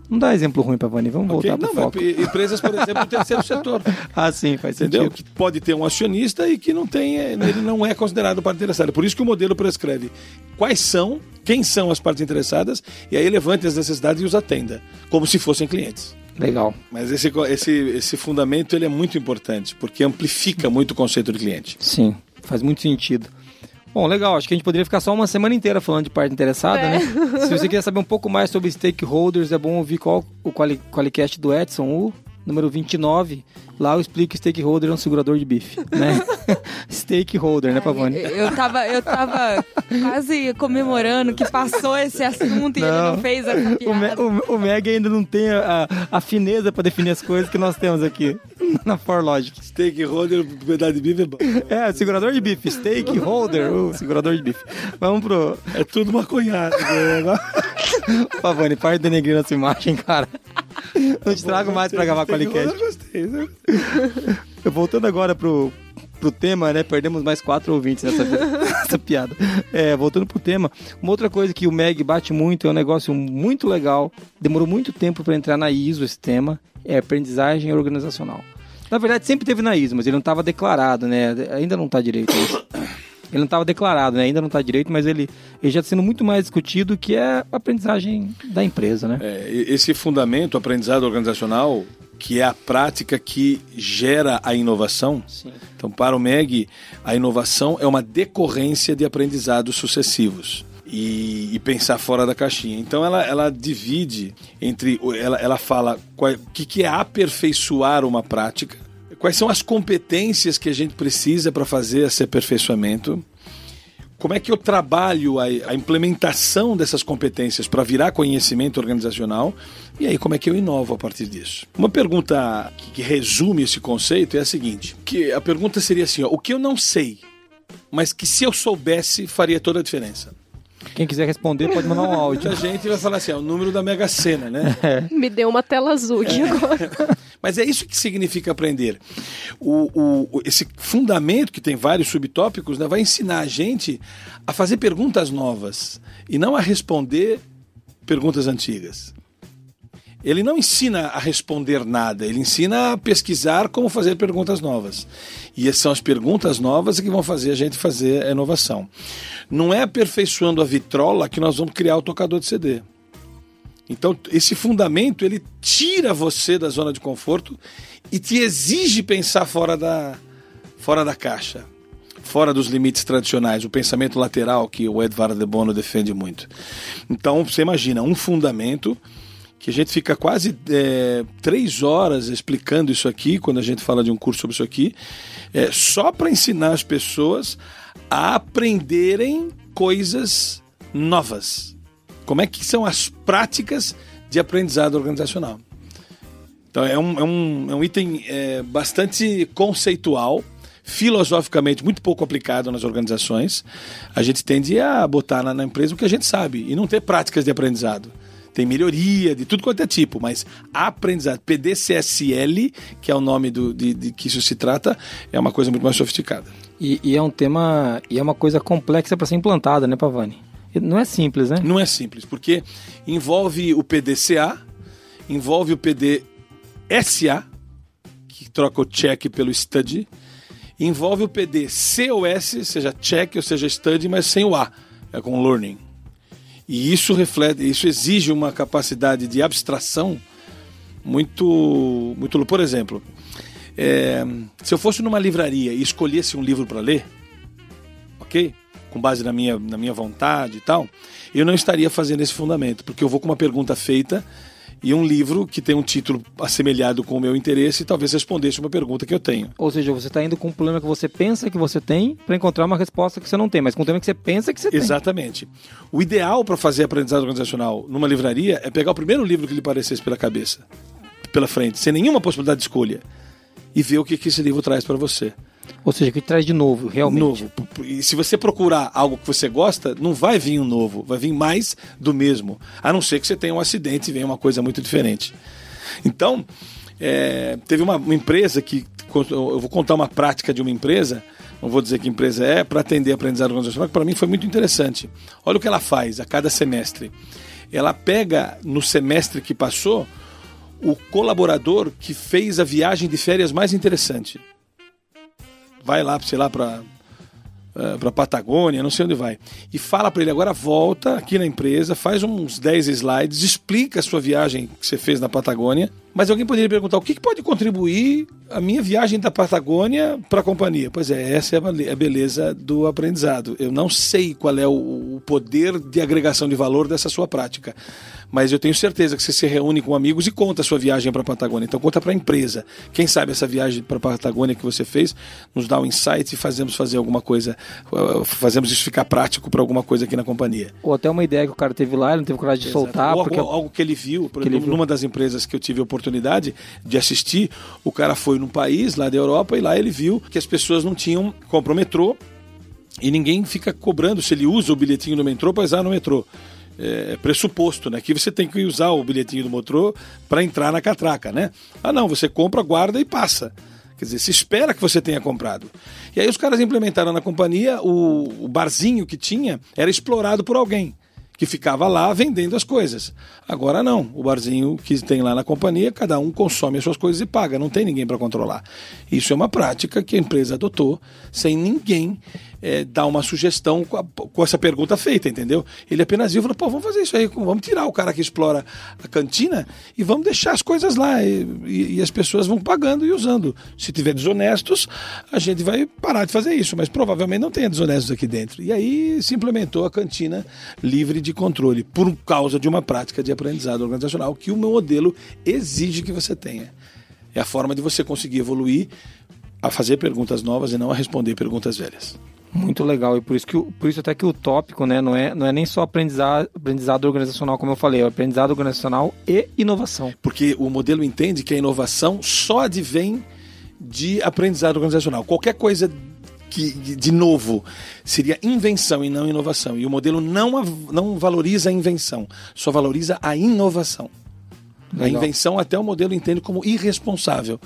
Não dá exemplo ruim pra Vani, vamos Ok? voltar Não, pro foco. empresas, por exemplo, do terceiro setor. Ah, sim, faz Entendeu? sentido. Que pode ter um acionista e que não tem, ele não é considerado parte interessada. Por isso que o modelo prescreve quais são, quem são as partes interessadas, e aí levante as necessidades e os atenda, como se fossem clientes. Legal. Mas esse, esse, esse fundamento ele é muito importante, porque amplifica muito o conceito do cliente. Sim, faz muito sentido. Bom, legal. Acho que a gente poderia ficar só uma semana inteira falando de parte interessada, É. né? Se você quiser saber um pouco mais sobre stakeholders, é bom ouvir qual, o quali, Qualicast do Edson, o número 29. Lá eu explico que stakeholder é um segurador de bife, né? stakeholder, né, Pavone? Eu, tava, eu tava quase comemorando que passou esse assunto e ele Não. não fez essa O, Me, piada. o, o Meg ainda não tem a, a fineza para definir as coisas que nós temos aqui na ForLogic. Stakeholder, propriedade de bife é bom. É, segurador de bife, stakeholder, o segurador de bife. Vamos pro, É tudo maconhado. né? Pavone, para de denegrir nossa imagem, cara. Não te trago mais pra gravar com Qualicast. eu gostei. né? Voltando agora pro, pro tema, né? Perdemos mais quatro ouvintes nessa, nessa piada. É, voltando pro tema, uma outra coisa que o Meg bate muito, é um negócio muito legal, demorou muito tempo para entrar na ISO esse tema, é aprendizagem organizacional. Na verdade, sempre teve na ISO, mas ele não estava declarado, né? Ainda não está direito isso. Ele não estava declarado, né? Ainda não está direito, mas ele, ele já está sendo muito mais discutido que é a aprendizagem da empresa, né? É, esse fundamento, aprendizado organizacional, que é a prática que gera a inovação. Sim. Então, para o MEG, a inovação é uma decorrência de aprendizados sucessivos. E, e pensar fora da caixinha. Então ela, ela divide entre. Ela, ela fala qual- o que, que é aperfeiçoar uma prática, quais são as competências que a gente precisa para fazer esse aperfeiçoamento, como é que eu trabalho a, a implementação dessas competências para virar conhecimento organizacional e aí como é que eu inovo a partir disso. Uma pergunta que, que resume esse conceito é a seguinte: que a pergunta seria assim, ó, o que eu não sei, mas que se eu soubesse faria toda a diferença. Quem quiser responder pode mandar um áudio. Muita gente vai falar assim, é o número da Mega Sena, né? Me deu uma tela azul aqui agora. Mas é isso que significa aprender. O- o- esse fundamento, que tem vários subtópicos, né, vai ensinar a gente a fazer perguntas novas e não a responder perguntas antigas. Ele não ensina a responder nada, ele ensina a pesquisar como fazer perguntas novas. E são as perguntas novas que vão fazer a gente fazer a inovação. Não é aperfeiçoando a vitrola que nós vamos criar o tocador de CD. Então, esse fundamento, ele tira você da zona de conforto e te exige pensar fora da, fora da caixa, fora dos limites tradicionais, o pensamento lateral que o Edvard de Bono defende muito. Então, você imagina, um fundamento que a gente fica quase é, três horas explicando isso aqui, quando a gente fala de um curso sobre isso aqui, é, só para ensinar as pessoas a aprenderem coisas novas. Como é que são as práticas de aprendizado organizacional? Então é um, é um, é um item é, bastante conceitual, filosoficamente muito pouco aplicado nas organizações. A gente tende a botar na, na empresa o que a gente sabe e não ter práticas de aprendizado. Tem melhoria de tudo quanto é tipo, mas aprendizado, PDCSL, que é o nome do, de, de que isso se trata, é uma coisa muito mais sofisticada. E, e é um tema, e é uma coisa complexa para ser implantada, né, Pavani? Não é simples, né? Não é simples, porque envolve o PDCA, envolve o PDSA, que troca o check pelo study, envolve o PDCOS, seja check ou seja study, mas sem o A, é com learning. E isso reflete, isso exige uma capacidade de abstração muito, muito. Por exemplo, é, se eu fosse numa livraria e escolhesse um livro para ler, ok? Com base na minha, na minha vontade e tal, eu não estaria fazendo esse fundamento, porque eu vou com uma pergunta feita e um livro que tem um título assemelhado com o meu interesse e talvez respondesse uma pergunta que eu tenho. Ou seja, você está indo com um problema que você pensa que você tem para encontrar uma resposta que você não tem, mas com um tema que você pensa que você tem. Exatamente. O ideal para fazer aprendizado organizacional numa livraria é pegar o primeiro livro que lhe parecesse pela cabeça, pela frente, sem nenhuma possibilidade de escolha, e ver o que esse livro traz para você. Ou seja, que traz de novo, realmente. Novo. E se você procurar algo que você gosta, não vai vir um novo, vai vir mais do mesmo. A não ser que você tenha um acidente e venha uma coisa muito diferente. Então, é, teve uma, uma empresa que. Eu vou contar uma prática de uma empresa, não vou dizer que empresa é, para atender aprendizado organizacional, que para mim foi muito interessante. Olha o que ela faz a cada semestre. ela pega no semestre que passou o colaborador que fez a viagem de férias mais interessante. Vai lá, sei lá, para uh, para Patagônia, não sei onde vai. E fala para ele agora volta aqui na empresa, faz uns 10 slides, explica a sua viagem que você fez na Patagônia. Mas alguém poderia perguntar o que, que pode contribuir a minha viagem da Patagônia para a companhia? Pois é, essa é a beleza do aprendizado. Eu não sei qual é o poder de agregação de valor dessa sua prática mas eu tenho certeza que você se reúne com amigos e conta a sua viagem para a Patagônia. Então conta para a empresa. Quem sabe essa viagem para a Patagônia que você fez nos dá um insight e fazemos fazer alguma coisa, uh, fazemos isso ficar prático para alguma coisa aqui na companhia. Ou até uma ideia que o cara teve lá, ele não teve coragem de Exato. soltar. Ou porque... algo que ele viu, por exemplo, numa das empresas que eu tive a oportunidade de assistir, o cara foi num país lá da Europa e lá ele viu que as pessoas não tinham, compra o metrô e ninguém fica cobrando se ele usa o bilhetinho do metrô para usar no metrô é, pressuposto, né? Que você tem que usar o bilhetinho do motor para entrar na catraca, né? Ah, não, você compra, guarda e passa. Quer dizer, se espera que você tenha comprado. E aí os caras implementaram na companhia o, o barzinho que tinha era explorado por alguém que ficava lá vendendo as coisas. Agora não, o barzinho que tem lá na companhia, cada um consome as suas coisas e paga, não tem ninguém para controlar. Isso é uma prática que a empresa adotou sem ninguém é, dar uma sugestão com, a, com, essa pergunta feita, entendeu? Ele apenas viu e falou: pô, vamos fazer isso aí, vamos tirar o cara que explora a cantina e vamos deixar as coisas lá. E, e, e as pessoas vão pagando e usando. Se tiver desonestos, a gente vai parar de fazer isso, mas provavelmente não tenha desonestos aqui dentro. E aí se implementou a cantina livre de controle, por causa de uma prática de aprendizado organizacional que o meu modelo exige que você tenha. É a forma de você conseguir evoluir a fazer perguntas novas e não a responder perguntas velhas. Muito legal, e por isso, que, por isso até que o tópico né, não, é, não é nem só aprendizado, aprendizado organizacional, como eu falei, é aprendizado organizacional e inovação. Porque o modelo entende que a inovação só advém de aprendizado organizacional. Qualquer coisa que, de novo seria invenção e não inovação. E o modelo não, não valoriza a invenção, só valoriza a inovação. Legal. A invenção até o modelo entende como irresponsável.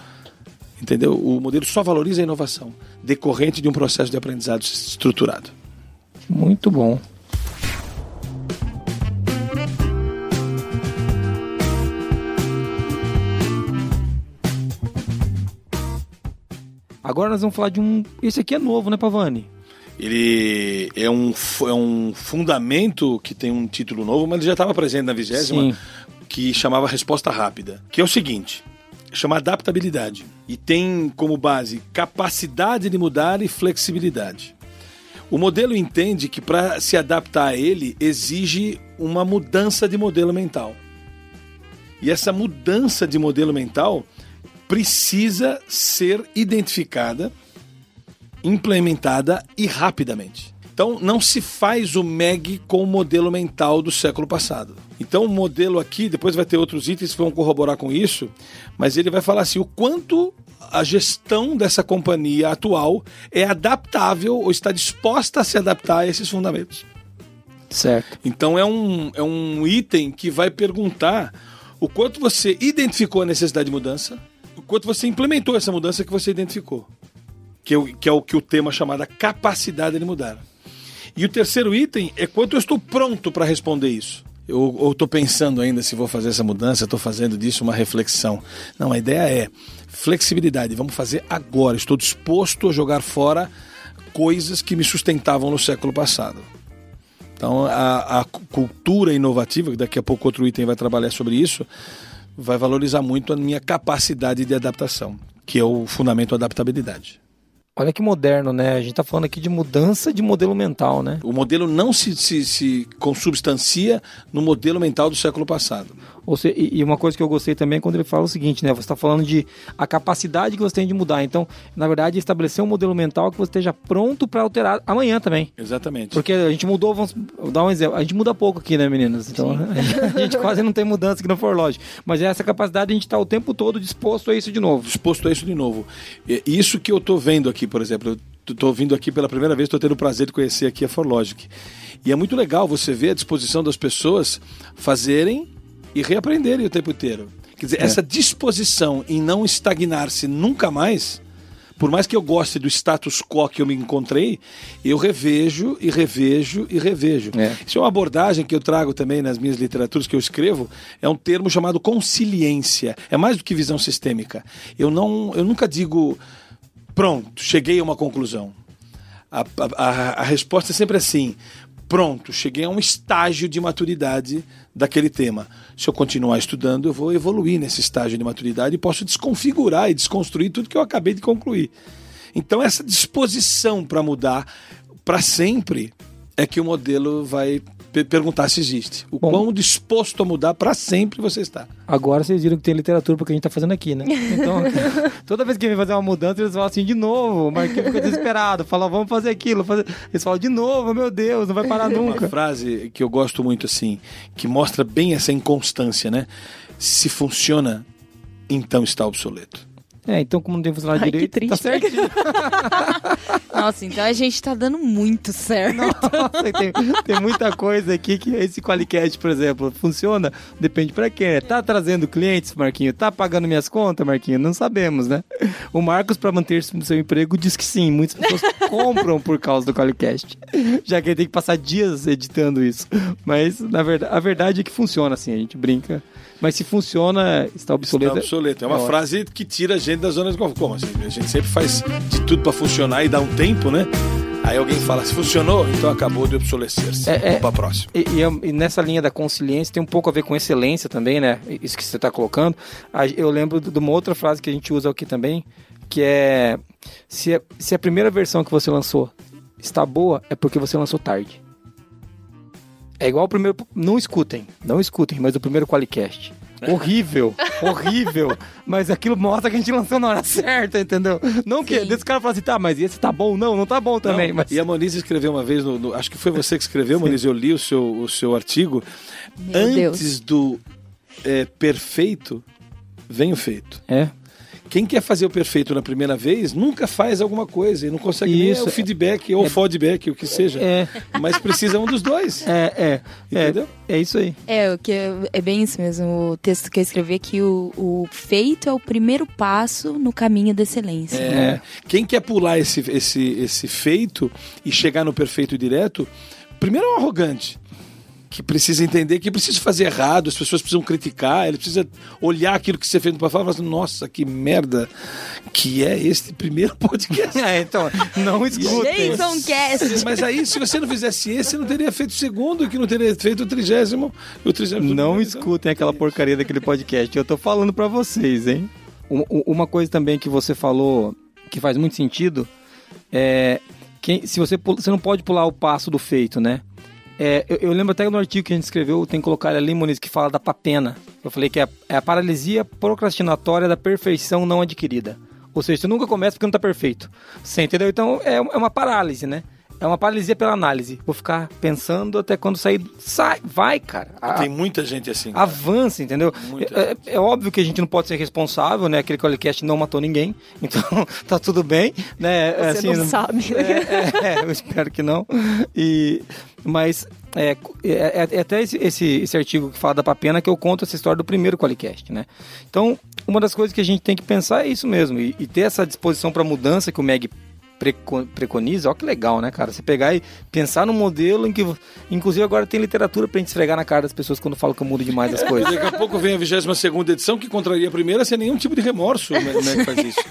Entendeu? O modelo só valoriza a inovação decorrente de um processo de aprendizado estruturado. Muito bom. Agora nós vamos falar de um. Esse aqui é novo, né, Pavani? Ele é um, é um fundamento que tem um título novo, mas ele já estava presente na vigésima, que chamava Resposta Rápida. Que é o seguinte: chama adaptabilidade e tem como base capacidade de mudar e flexibilidade. O modelo entende que para se adaptar a ele exige uma mudança de modelo mental. E essa mudança de modelo mental precisa ser identificada, implementada e rapidamente. Então não se faz o MEG com o modelo mental do século passado. Então, o modelo aqui, depois vai ter outros itens que vão corroborar com isso, mas ele vai falar assim: o quanto a gestão dessa companhia atual é adaptável ou está disposta a se adaptar a esses fundamentos. Certo. Então, é um, é um item que vai perguntar o quanto você identificou a necessidade de mudança, o quanto você implementou essa mudança que você identificou, que é, que é o que o tema chamada capacidade de mudar. E o terceiro item é quanto eu estou pronto para responder isso. Eu estou pensando ainda se vou fazer essa mudança, estou fazendo disso uma reflexão. Não, a ideia é flexibilidade. Vamos fazer agora. Estou disposto a jogar fora coisas que me sustentavam no século passado. Então, a, a cultura inovativa, que daqui a pouco outro item vai trabalhar sobre isso, vai valorizar muito a minha capacidade de adaptação, que é o fundamento adaptabilidade. Olha que moderno, né? A gente está falando aqui de mudança de modelo mental, né? O modelo não se, se, se consubstancia no modelo mental do século passado. Seja, e uma coisa que eu gostei também é quando ele fala o seguinte, né? Você está falando de a capacidade que você tem de mudar. Então, na verdade, estabelecer um modelo mental que você esteja pronto para alterar amanhã também. Exatamente. Porque a gente mudou, vamos dar um exemplo. A gente muda pouco aqui, né, meninas? Então, a gente quase não tem mudança aqui no Forlodge. Mas é essa capacidade a gente está o tempo todo disposto a isso de novo. Disposto a isso de novo. Isso que eu estou vendo aqui, por exemplo, estou vindo aqui pela primeira vez, estou tendo o prazer de conhecer aqui a Forlogic. E é muito legal você ver a disposição das pessoas fazerem e reaprenderem o tempo inteiro. Quer dizer, é. essa disposição em não estagnar-se nunca mais por mais que eu goste do status quo que eu me encontrei, eu revejo e revejo e revejo. É. Isso é uma abordagem que eu trago também nas minhas literaturas que eu escrevo, é um termo chamado consiliência. É mais do que visão sistêmica. Eu não, eu nunca digo pronto, cheguei a uma conclusão. A, a, a resposta é sempre assim: pronto, cheguei a um estágio de maturidade daquele tema. Se eu continuar estudando, eu vou evoluir nesse estágio de maturidade e posso desconfigurar e desconstruir tudo que eu acabei de concluir. Então, essa disposição para mudar para sempre é que o modelo vai perguntar se existe. O Bom. quão disposto a mudar para sempre você está. Agora vocês viram que tem literatura porque a gente tá fazendo aqui, né? Então, toda vez que vem fazer uma mudança, eles falam assim, de novo. O Marquinhos fica desesperado. Fala, vamos fazer aquilo. fazer- Eles falam, de novo, meu Deus, não vai parar Uma nunca. frase que eu gosto muito assim, que mostra bem essa inconstância, né? Se funciona, então está obsoleto. É, então como não tem funcionado Ai, que direito, tá triste. certinho. Nossa, então a gente tá dando muito certo. Nossa, tem, tem muita coisa aqui que esse Qualicast, por exemplo, funciona, depende pra quem. né? Tá trazendo clientes, Marquinho? Tá pagando minhas contas, Marquinho? Não sabemos, né? O Marcos, pra manter-se no seu emprego, diz que sim. Muitas pessoas compram por causa do Qualicast. Já que ele tem que passar dias editando isso. Mas, na verdade, a verdade é que funciona assim, a gente brinca. Mas se funciona, está obsoleto. Está obsoleto. É uma ótimo. frase que tira a gente da zona de conforto. Como assim? A gente sempre faz de tudo para funcionar e dá um tempo, né? Aí alguém fala, se funcionou, então acabou de obsolescer-se. É, é. Vamos pra próxima. E, e é- e nessa linha da consciência tem um pouco a ver com excelência também, né? Isso que você está colocando. Eu lembro de uma outra frase que a gente usa aqui também, que é se, se a primeira versão que você lançou está boa, é porque você lançou tarde. É igual o primeiro. Não escutem, não escutem, mas o primeiro Qualicast. Horrível, horrível. Mas aquilo mostra que a gente lançou na hora certa, entendeu? Não que. Sim. Desse cara fala assim, tá, mas esse tá bom? Não, não tá bom também. Não, mas... E a Moniz escreveu uma vez, no, no- acho que foi você que escreveu, Moniz, eu li o seu, o seu artigo. Meu Antes Deus. do é, perfeito, vem o feito. É. Quem quer fazer o perfeito na primeira vez, nunca faz alguma coisa e não consegue Isso. nem o feedback ou É- o feedback, o que seja. É, Mas precisa um dos dois. é, é. Entendeu? É, é isso aí. É, o que é bem isso mesmo. O texto que eu escrevi é que o, o feito é o primeiro passo no caminho da excelência. É. Quem quer pular esse, esse, esse feito e chegar no perfeito direto, primeiro é um arrogante. Que precisa entender que precisa fazer errado, as pessoas precisam criticar, ele precisa olhar aquilo que você fez no passado e falar assim, nossa, que merda que é este primeiro podcast. É, então, não escutem. Jason Cast! Mas aí, se você não fizesse esse, você não teria feito o segundo, que não teria feito o trigésimo. O trigésimo Não então. escutem aquela porcaria daquele podcast. Eu tô falando pra vocês, hein? Um- um- Uma coisa também que você falou que faz muito sentido é quem, se você você não pode pular o passo do feito, né? É, eu, eu lembro até no artigo que a gente escreveu, tem que colocar ali, Muniz, que fala da papena. Eu falei que é, é a paralisia procrastinatória da perfeição não adquirida. Ou seja, você nunca começa porque não tá perfeito. Você entendeu? Então é, é uma parálise, né? É uma paralisia pela análise. Vou ficar pensando até quando sair. Sai, vai, cara. A- Tem muita gente assim. cara. avança, entendeu? Muita É, é óbvio que a gente não pode ser responsável, né? Aquele Qualicast não matou ninguém, então tá tudo bem, né? Você não sabe. É, é, eu espero que não. E, mas é, é- é até esse, esse, esse artigo que fala da papena que eu conto essa história do primeiro Qualicast, né? Então, uma das coisas que a gente tem que pensar é isso mesmo, e, e ter essa disposição para mudança que o Meg preconiza, ó que legal, né, cara? Você pegar e pensar num modelo em que, inclusive agora tem literatura pra gente esfregar na cara das pessoas quando falam que eu mudo demais as coisas. Daqui a pouco vem a 22 edição que contraria a primeira sem nenhum tipo de remorso. Como é que faz isso?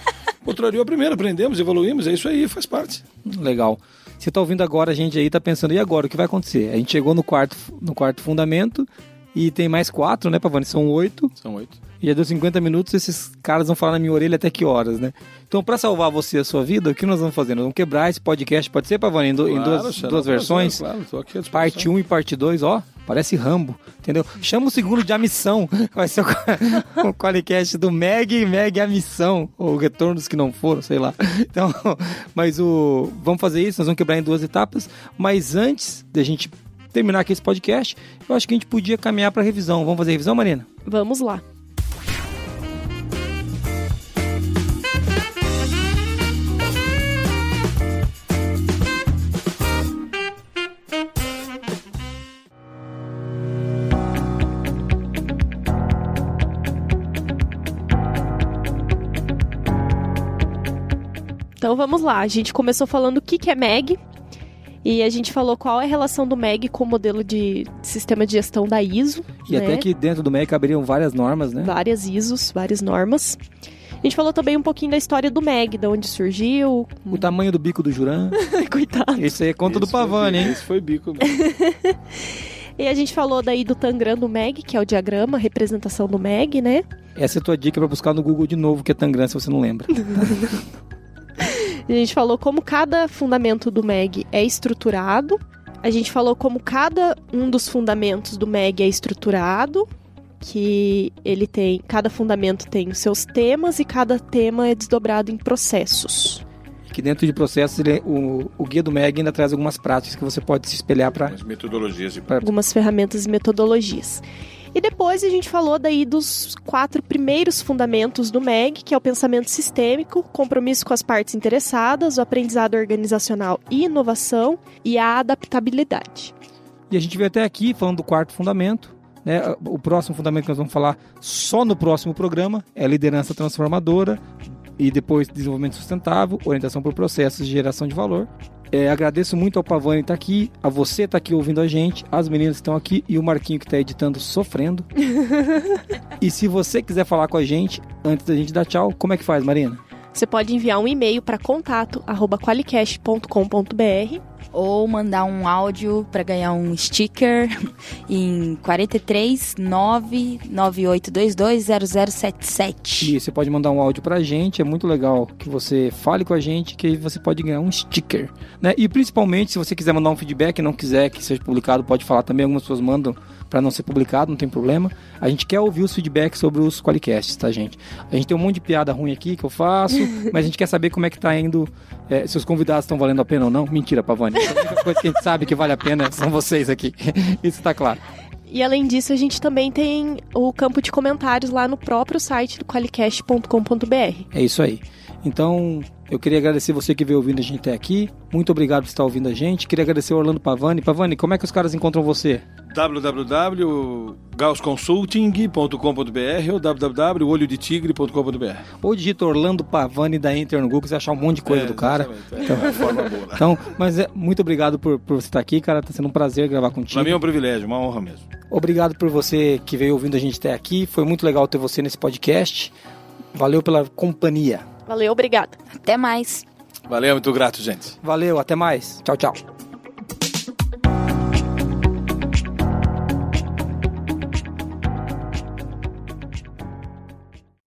Contrariou a primeira, aprendemos, evoluímos, é isso aí, faz parte. Legal. Você tá ouvindo agora, a gente aí tá pensando, e agora, o que vai acontecer? A gente chegou no quarto, no quarto fundamento e tem mais quatro, né, Pavani? São oito. São oito. E já deu 50 minutos, esses caras vão falar na minha orelha até que horas, né? Então, pra salvar você e a sua vida, o que nós vamos fazer? Nós vamos quebrar esse podcast, pode ser, Pavani, em, do- em duas, duas um versões? Claro, tô aqui à. Parte 1 e parte 2, ó, parece Rambo, entendeu? Chama o segundo de A Missão, vai ser o, o Qualicast do Meg e Meg A Missão, ou Retornos que não foram, sei lá. Então, mas o... Vamos fazer isso, nós vamos quebrar em duas etapas, mas antes da gente terminar aqui esse podcast, eu acho que a gente podia caminhar pra revisão. Vamos fazer revisão, Marina? Vamos lá. Então vamos lá. A gente começou falando o que, que é MEG. E a gente falou qual é a relação do MEG com o modelo de sistema de gestão da ISO. E né? até que dentro do MEG caberiam várias normas, né? Várias ISOs, várias normas. A gente falou também um pouquinho da história do MEG, de onde surgiu. O tamanho do bico do Juran. Coitado. Isso aí é conta do Esse foi Pavani, bico, hein? Esse foi bico mesmo. E a gente falou daí do Tangram do MEG, que é o diagrama, a representação do MEG, né? Essa é a tua dica pra buscar no Google de novo, que é Tangram, se você não lembra. A gente falou como cada fundamento do MEG é estruturado. A gente falou como cada um dos fundamentos do MEG é estruturado, que ele tem, cada fundamento tem os seus temas e cada tema é desdobrado em processos. que dentro de processos, ele- o, o guia do MEG ainda traz algumas práticas que você pode se espelhar para As metodologias de algumas ferramentas e metodologias. E depois a gente falou daí dos quatro primeiros fundamentos do MEG, que é o pensamento sistêmico, compromisso com as partes interessadas, o aprendizado organizacional e inovação e a adaptabilidade. E a gente veio até aqui falando do quarto fundamento. Né? O próximo fundamento que nós vamos falar só no próximo programa é liderança transformadora e depois desenvolvimento sustentável, orientação por processos de geração de valor. É, agradeço muito ao Pavani estar aqui, a você estar aqui ouvindo a gente, as meninas estão aqui e o Marquinho que está editando sofrendo. e se você quiser falar com a gente, antes da gente dar tchau, como é que faz, Marina? Você pode enviar um e-mail para contato@qualicast.com.br Ou mandar um áudio para ganhar um sticker em 43 99822 0077. E você pode mandar um áudio pra gente, é muito legal que você fale com a gente, que aí você pode ganhar um sticker, né? E principalmente, se você quiser mandar um feedback e não quiser que seja publicado, pode falar também, algumas pessoas mandam pra não ser publicado, não tem problema. A gente quer ouvir os feedbacks sobre os qualicasts, tá, gente? A gente tem um monte de piada ruim aqui que eu faço, mas a gente quer saber como é que tá indo, é, se os convidados estão valendo a pena ou não. Mentira, Pavani. A única coisa que a gente sabe que vale a pena são vocês aqui. Isso tá claro. E além disso, a gente também tem o campo de comentários lá no próprio site do qualicast.com.br. É isso aí. Então, eu queria agradecer você que veio ouvindo a gente até aqui. Muito obrigado por estar ouvindo a gente. Queria agradecer ao Orlando Pavani. Pavani, como é que os caras encontram você? www.gausconsulting.com.br ou www.olhodetigre.com.br Ou digita Orlando Pavani da Enter no Google, você vai achar um monte de coisa É, do cara. É uma forma boa. Então, mas é, muito obrigado por, por você estar aqui, cara. Tá sendo um prazer gravar contigo. Pra mim é um privilégio, uma honra mesmo. Obrigado por você que veio ouvindo a gente até aqui. Foi muito legal ter você nesse podcast. Valeu pela companhia. Valeu, obrigada. Até mais. Valeu, muito grato, gente. Valeu, até mais. Tchau, tchau.